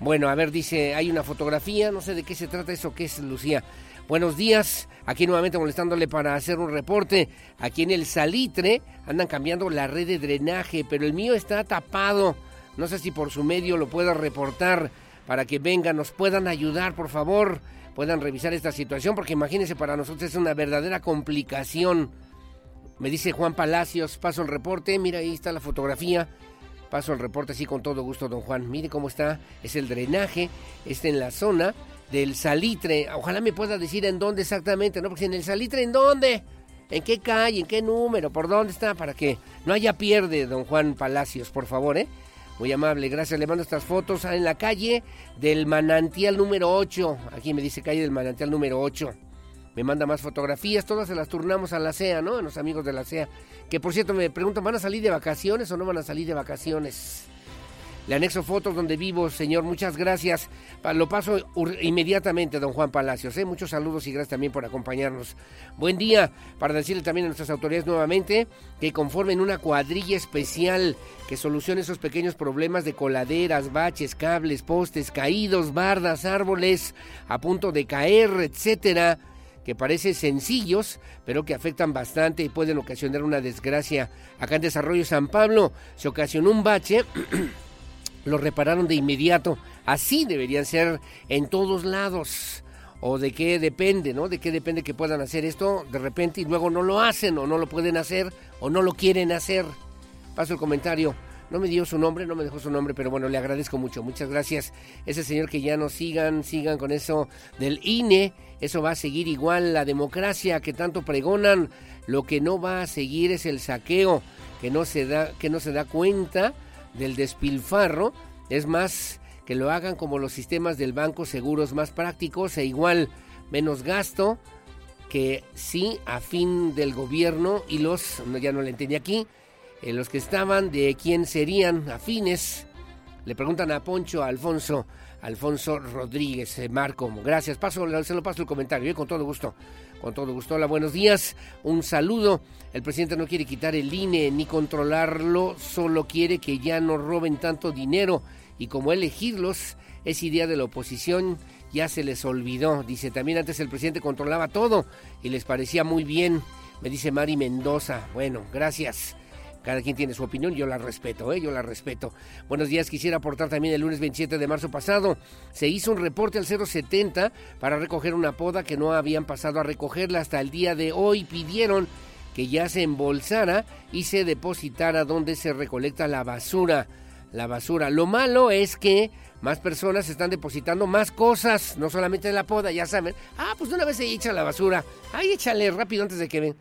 Bueno, a ver, dice, hay una fotografía, no sé de qué se trata eso, ¿qué es Lucía? Buenos días, aquí nuevamente molestándole para hacer un reporte. Aquí en el Salitre andan cambiando la red de drenaje, pero el mío está tapado. No sé si por su medio lo pueda reportar para que vengan, nos puedan ayudar, por favor, puedan revisar esta situación, porque imagínense, para nosotros es una verdadera complicación. Me dice Juan Palacios, paso el reporte, mira ahí está la fotografía. Paso el reporte así con todo gusto, don Juan. Mire cómo está, es el drenaje, está en la zona del salitre. Ojalá me pueda decir en dónde exactamente, ¿no? Porque en el salitre, ¿en dónde? ¿En qué calle? ¿En qué número? ¿Por dónde está? Para que no haya pierde, don Juan Palacios, por favor, ¿eh? Muy amable, gracias. Le mando estas fotos en la calle del manantial número 8. Aquí me dice calle del manantial número 8 me manda más fotografías, todas se las turnamos a la CEA, ¿no? A los amigos de la CEA. Que por cierto me preguntan, ¿van a salir de vacaciones o no van a salir de vacaciones? Le anexo fotos donde vivo, señor. Muchas gracias. Lo paso inmediatamente, don Juan Palacios. ¿eh? Muchos saludos y gracias también por acompañarnos. Buen día para decirle también a nuestras autoridades nuevamente que conformen una cuadrilla especial que solucione esos pequeños problemas de coladeras, baches, cables, postes, caídos, bardas, árboles a punto de caer, etcétera que parecen sencillos, pero que afectan bastante y pueden ocasionar una desgracia. Acá en Desarrollo San Pablo se ocasionó un bache, lo repararon de inmediato. Así deberían ser en todos lados. O de qué depende, ¿no? De qué depende que puedan hacer esto de repente y luego no lo hacen o no lo pueden hacer o no lo quieren hacer. Paso el comentario. No me dio su nombre, no me dejó su nombre, pero bueno, le agradezco mucho. Muchas gracias. Ese señor que ya nos sigan, sigan con eso del INE. Eso va a seguir igual la democracia que tanto pregonan. Lo que no va a seguir es el saqueo, que no se da, que no se da cuenta del despilfarro. Es más, que lo hagan como los sistemas del banco seguros más prácticos e igual menos gasto que sí a fin del gobierno y los, ya no le entendí aquí, eh, los que estaban de quién serían afines. Le preguntan a Poncho, a Alfonso, Alfonso Rodríguez, eh, Marco. Gracias, paso, se lo paso el comentario, eh, con todo gusto. Con todo gusto. Hola, buenos días. Un saludo. El presidente no quiere quitar el INE ni controlarlo, solo quiere que ya no roben tanto dinero. Y como elegirlos es idea de la oposición, ya se les olvidó. Dice, también antes el presidente controlaba todo y les parecía muy bien. Me dice Mari Mendoza. Bueno, gracias. Cada quien tiene su opinión, yo la respeto, ¿eh? yo la respeto. Buenos días, quisiera aportar también el lunes 27 de marzo pasado. Se hizo un reporte al 070 para recoger una poda que no habían pasado a recogerla hasta el día de hoy. Pidieron que ya se embolsara y se depositara donde se recolecta la basura. La basura. Lo malo es que más personas están depositando más cosas, no solamente la poda, ya saben. Ah, pues de una vez se echa la basura. Ay, échale rápido antes de que ven.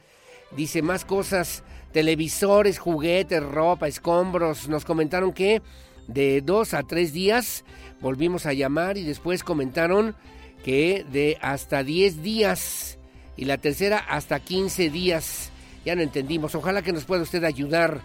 Dice más cosas, televisores, juguetes, ropa, escombros. Nos comentaron que de dos a tres días volvimos a llamar y después comentaron que de hasta 10 días y la tercera hasta 15 días. Ya no entendimos. Ojalá que nos pueda usted ayudar.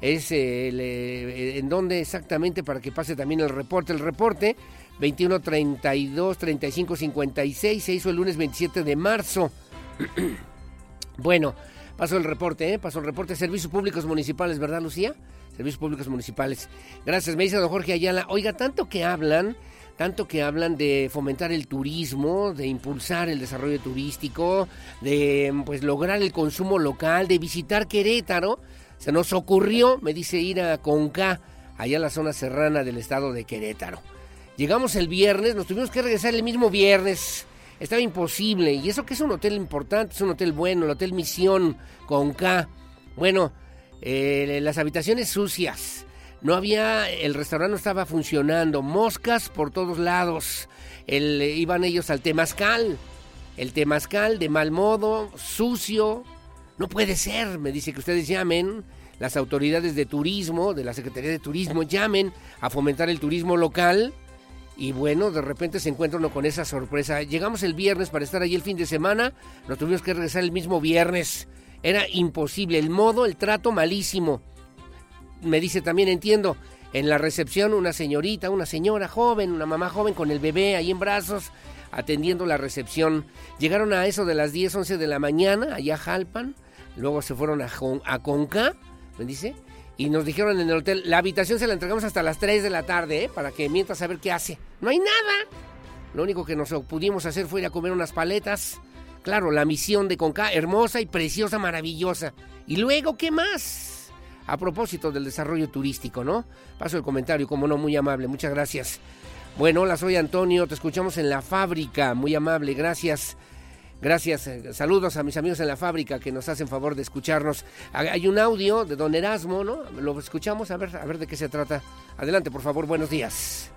Es eh, en dónde exactamente para que pase también el reporte. El reporte 21 32 35 56 se hizo el lunes 27 de marzo. bueno, pasó el reporte, ¿eh? El reporte. Servicios Públicos Municipales, ¿verdad, Lucía? Servicios Públicos Municipales. Gracias, me dice don Jorge Ayala. Oiga, tanto que hablan tanto que hablan de fomentar el turismo, de impulsar el desarrollo turístico, de pues lograr el consumo local, de visitar Querétaro. Se nos ocurrió, me dice, ir a Conca, allá en la zona serrana del estado de Querétaro. Llegamos el viernes, nos tuvimos que regresar el mismo viernes. Estaba imposible. Y eso que es un hotel importante, es un hotel bueno, el Hotel Misión Conca. Bueno, eh, las habitaciones sucias no había, el restaurante no estaba funcionando, moscas por todos lados. Iban ellos al temazcal, el temazcal de mal modo, sucio. No puede ser, me dice que ustedes llamen, las autoridades de turismo, de la Secretaría de Turismo, llamen a fomentar el turismo local. Y bueno, de repente se encuentra uno con esa sorpresa. Llegamos el viernes para estar allí el fin de semana, nos tuvimos que regresar el mismo viernes. Era imposible, el modo, el trato malísimo me dice también, entiendo, en la recepción una señorita, una señora joven, una mamá joven con el bebé ahí en brazos, atendiendo la recepción. Llegaron a eso de las 10, 11 de la mañana, allá a Jalpan, luego se fueron a, a Conca, me dice, y nos dijeron en el hotel, la habitación se la entregamos hasta las 3 de la tarde, ¿eh? para que mientras a ver qué hace. No hay nada. Lo único que nos pudimos hacer fue ir a comer unas paletas. Claro, la misión de Conca, hermosa y preciosa, maravillosa. ¿Y luego qué más? a propósito del desarrollo turístico, ¿no? Paso el comentario, como no, muy amable, muchas gracias. Bueno, hola, soy Antonio, te escuchamos en la fábrica, muy amable, gracias. Gracias, eh, saludos a mis amigos en la fábrica que nos hacen favor de escucharnos. Hay un audio de don Erasmo, ¿no? Lo escuchamos, a ver, a ver de qué se trata. Adelante, por favor, buenos días.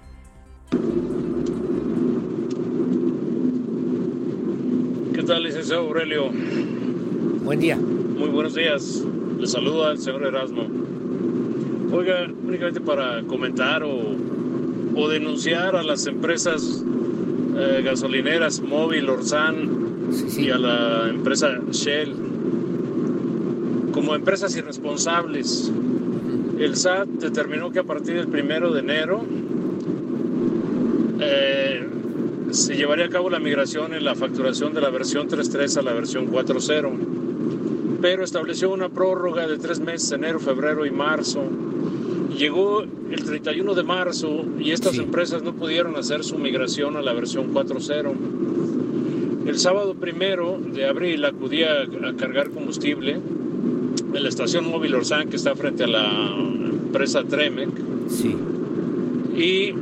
¿Qué tal, licenciado Aurelio? Buen día. Muy buenos días. Le saluda al señor Erasmo. Oiga, únicamente para comentar o, denunciar a las empresas eh, gasolineras Móvil, Orsan y a la empresa Shell como empresas irresponsables. El SAT determinó que a partir del primero de enero eh, se llevaría a cabo la migración en la facturación de la versión 3.3 a la versión 4.0 pero estableció una prórroga de tres meses, enero, febrero y marzo. Llegó el 31 de marzo y estas empresas no pudieron hacer su migración a la versión 4.0. El sábado primero de abril acudí a, cargar combustible en la estación móvil Orsan que está frente a la empresa Tremec. Sí. Y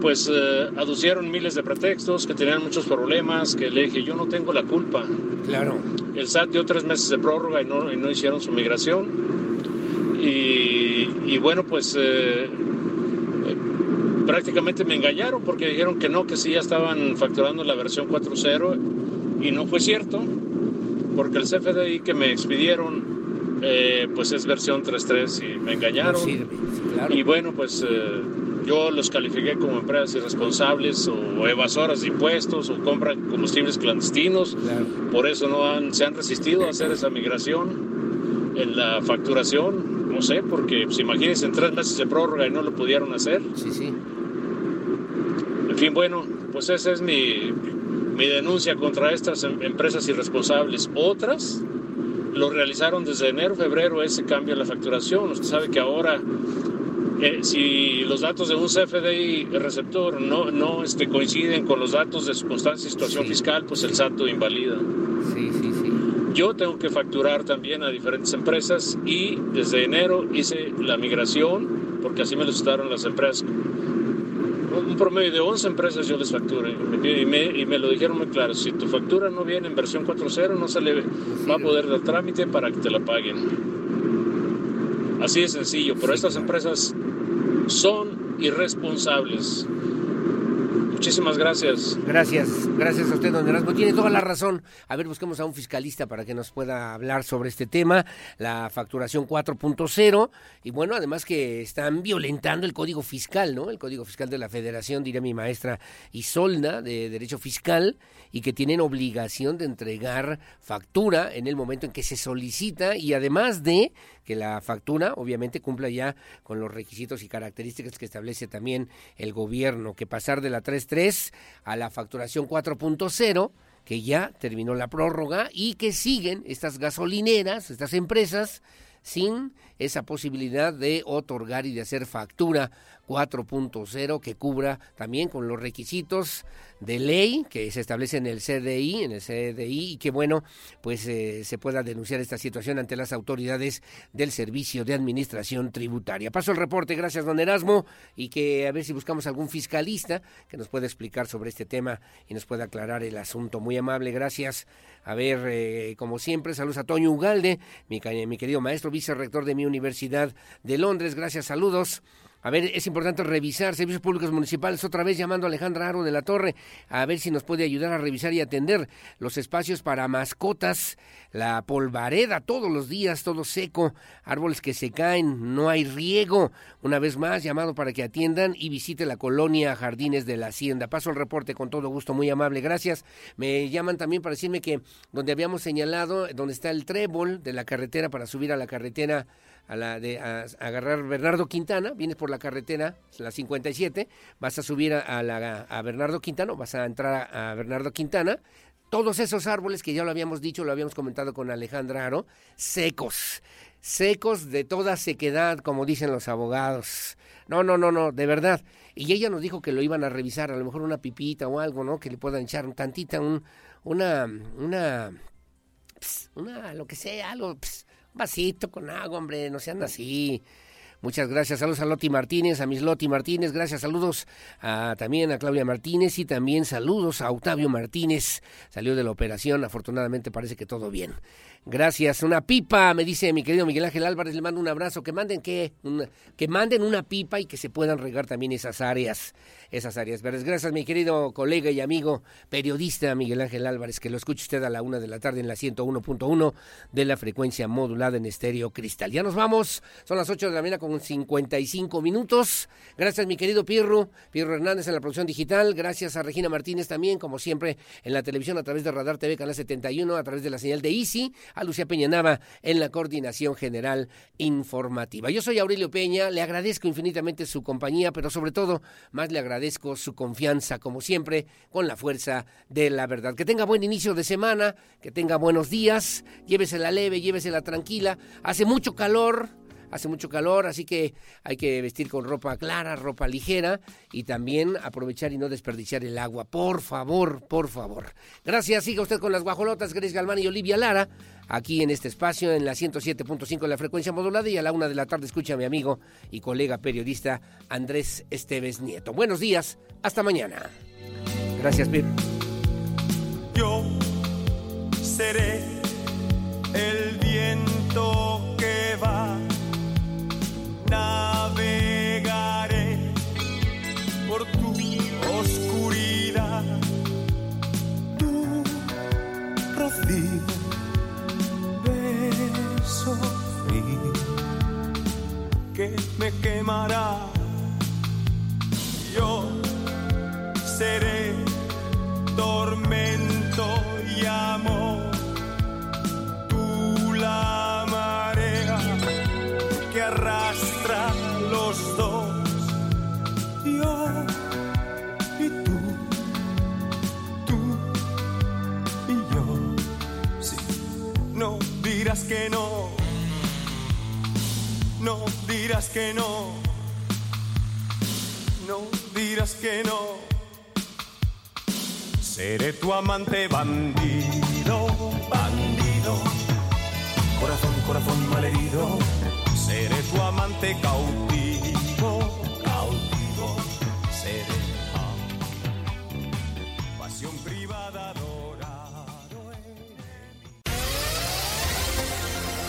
pues eh, aducieron miles de pretextos, que tenían muchos problemas, que le dije, yo no tengo la culpa. Claro. El SAT dio tres meses de prórroga y no, y no hicieron su migración. Y, bueno, pues eh, prácticamente me engañaron porque dijeron que no, que sí ya estaban facturando la versión 4.0 y no fue cierto, porque el CFDI que me expidieron pues es versión 3.3 y me engañaron. Y bueno, pues yo los califiqué como empresas irresponsables o evasoras de impuestos o compran combustibles clandestinos. Por eso no han, se han resistido a hacer esa migración en la facturación. No sé, porque pues, imagínense en tres meses de prórroga y no lo pudieron hacer. Sí, sí. Fin, bueno, pues esa es mi, mi denuncia contra estas em, empresas irresponsables. Otras lo realizaron desde enero, febrero ese cambio en la facturación. Usted sabe que ahora eh, si los datos de un CFDI receptor no, no este, coinciden con los datos de su constancia de situación fiscal, pues el SAT invalida. Sí, sí, sí. Yo tengo que facturar también a diferentes empresas y desde enero hice la migración, porque así me lo estaron las empresas un promedio de 11 empresas yo les me, y me, y me lo dijeron muy claro, si tu factura no viene en versión 4.0 no se le va a poder dar trámite para que te la paguen. Así de sencillo, pero estas empresas son irresponsables. Muchísimas gracias. Gracias, gracias a usted, don Erasmo. Tiene toda la razón. A ver, busquemos a un fiscalista para que nos pueda hablar sobre este tema, la facturación 4.0. Y bueno, además que están violentando el código fiscal, ¿no? El código fiscal de la Federación, diría mi maestra Isolda, de Derecho Fiscal, y que tienen obligación de entregar factura en el momento en que se solicita y además de que la factura obviamente cumpla ya con los requisitos y características que establece también el gobierno, que pasar de la 3.3 a la facturación 4.0 que ya terminó la prórroga y que siguen estas gasolineras, estas empresas, sin esa posibilidad de otorgar y de hacer factura 4.0 que cubra también con los requisitos de ley que se establece en el CDI, en el CDI, y que bueno, pues eh, se pueda denunciar esta situación ante las autoridades del Servicio de Administración Tributaria. Paso el reporte, gracias don Erasmo, y que a ver si buscamos algún fiscalista que nos pueda explicar sobre este tema y nos pueda aclarar el asunto. Muy amable, gracias. A ver, eh, como siempre, saludos a Toño Ugalde, mi, mi querido maestro, vicerrector de mi Universidad de Londres, gracias, saludos. A ver, es importante revisar servicios públicos municipales, otra vez llamando a Alejandra Aro de la Torre, a ver si nos puede ayudar a revisar y atender los espacios para mascotas, la polvareda todos los días, todo seco, árboles que se caen, no hay riego. Una vez más, llamado para que atiendan y visite la colonia Jardines de la Hacienda. Paso el reporte con todo gusto, muy amable, gracias. Me llaman también para decirme que donde habíamos señalado, donde está el trébol de la carretera para subir a la carretera a la de a, agarrar Bernardo Quintana, vienes por la carretera, la 57, vas a subir a, la, a Bernardo Quintana, vas a entrar a, Bernardo Quintana, todos esos árboles que ya lo habíamos dicho, lo habíamos comentado con Alejandra Aro, secos, secos de toda sequedad, como dicen los abogados. No, no, no, no, de verdad. Y ella nos dijo que lo iban a revisar, a lo mejor una pipita o algo, ¿no? Que le puedan echar un tantita, un, una, una, una, lo que sea, algo, vasito con agua, hombre, no sean así. Muchas gracias. Saludos a Loti Martínez, a Miss Loti Martínez. Gracias. Saludos a, también a Claudia Martínez y también saludos a Octavio Martínez. Salió de la operación. Afortunadamente parece que todo bien. Gracias. Una pipa, me dice mi querido Miguel Ángel Álvarez. Le mando un abrazo. Que manden que, que manden una pipa y que se puedan regar también esas áreas esas áreas verdes. Gracias, mi querido colega y amigo periodista Miguel Ángel Álvarez, que lo escuche usted a la una de la tarde en la 101.1 de la frecuencia modulada en estéreo cristal. Ya nos vamos, son las 8 de la mañana con 55 minutos. Gracias, mi querido Pirro, Pirro Hernández en la producción digital. Gracias a Regina Martínez también, como siempre, en la televisión a través de Radar TV, Canal 71, a través de la señal de Easy, a Lucía Peñanava en la coordinación general informativa. Yo soy Aurelio Peña, le agradezco infinitamente su compañía, pero sobre todo, más le agradezco su confianza, como siempre, con la fuerza de la verdad. Que tenga buen inicio de semana, que tenga buenos días, llévesela leve, llévesela tranquila. Hace mucho calor, hace mucho calor, así que hay que vestir con ropa clara, ropa ligera y también aprovechar y no desperdiciar el agua. Por favor, por favor. Gracias, siga usted con las guajolotas, Grace Galván y Olivia Lara aquí en este espacio, en la 107.5 de la frecuencia modulada y a la una de la tarde escucha a mi amigo y colega periodista Andrés Esteves Nieto. Buenos días, hasta mañana. Gracias, Pip. Yo seré el viento que va, navegaré por tu oscuridad, tu rocío que me quemará. Yo dirás que no no dirás que no, no dirás que no. Seré tu amante bandido, bandido, corazón, corazón malherido. Seré tu amante cautivo,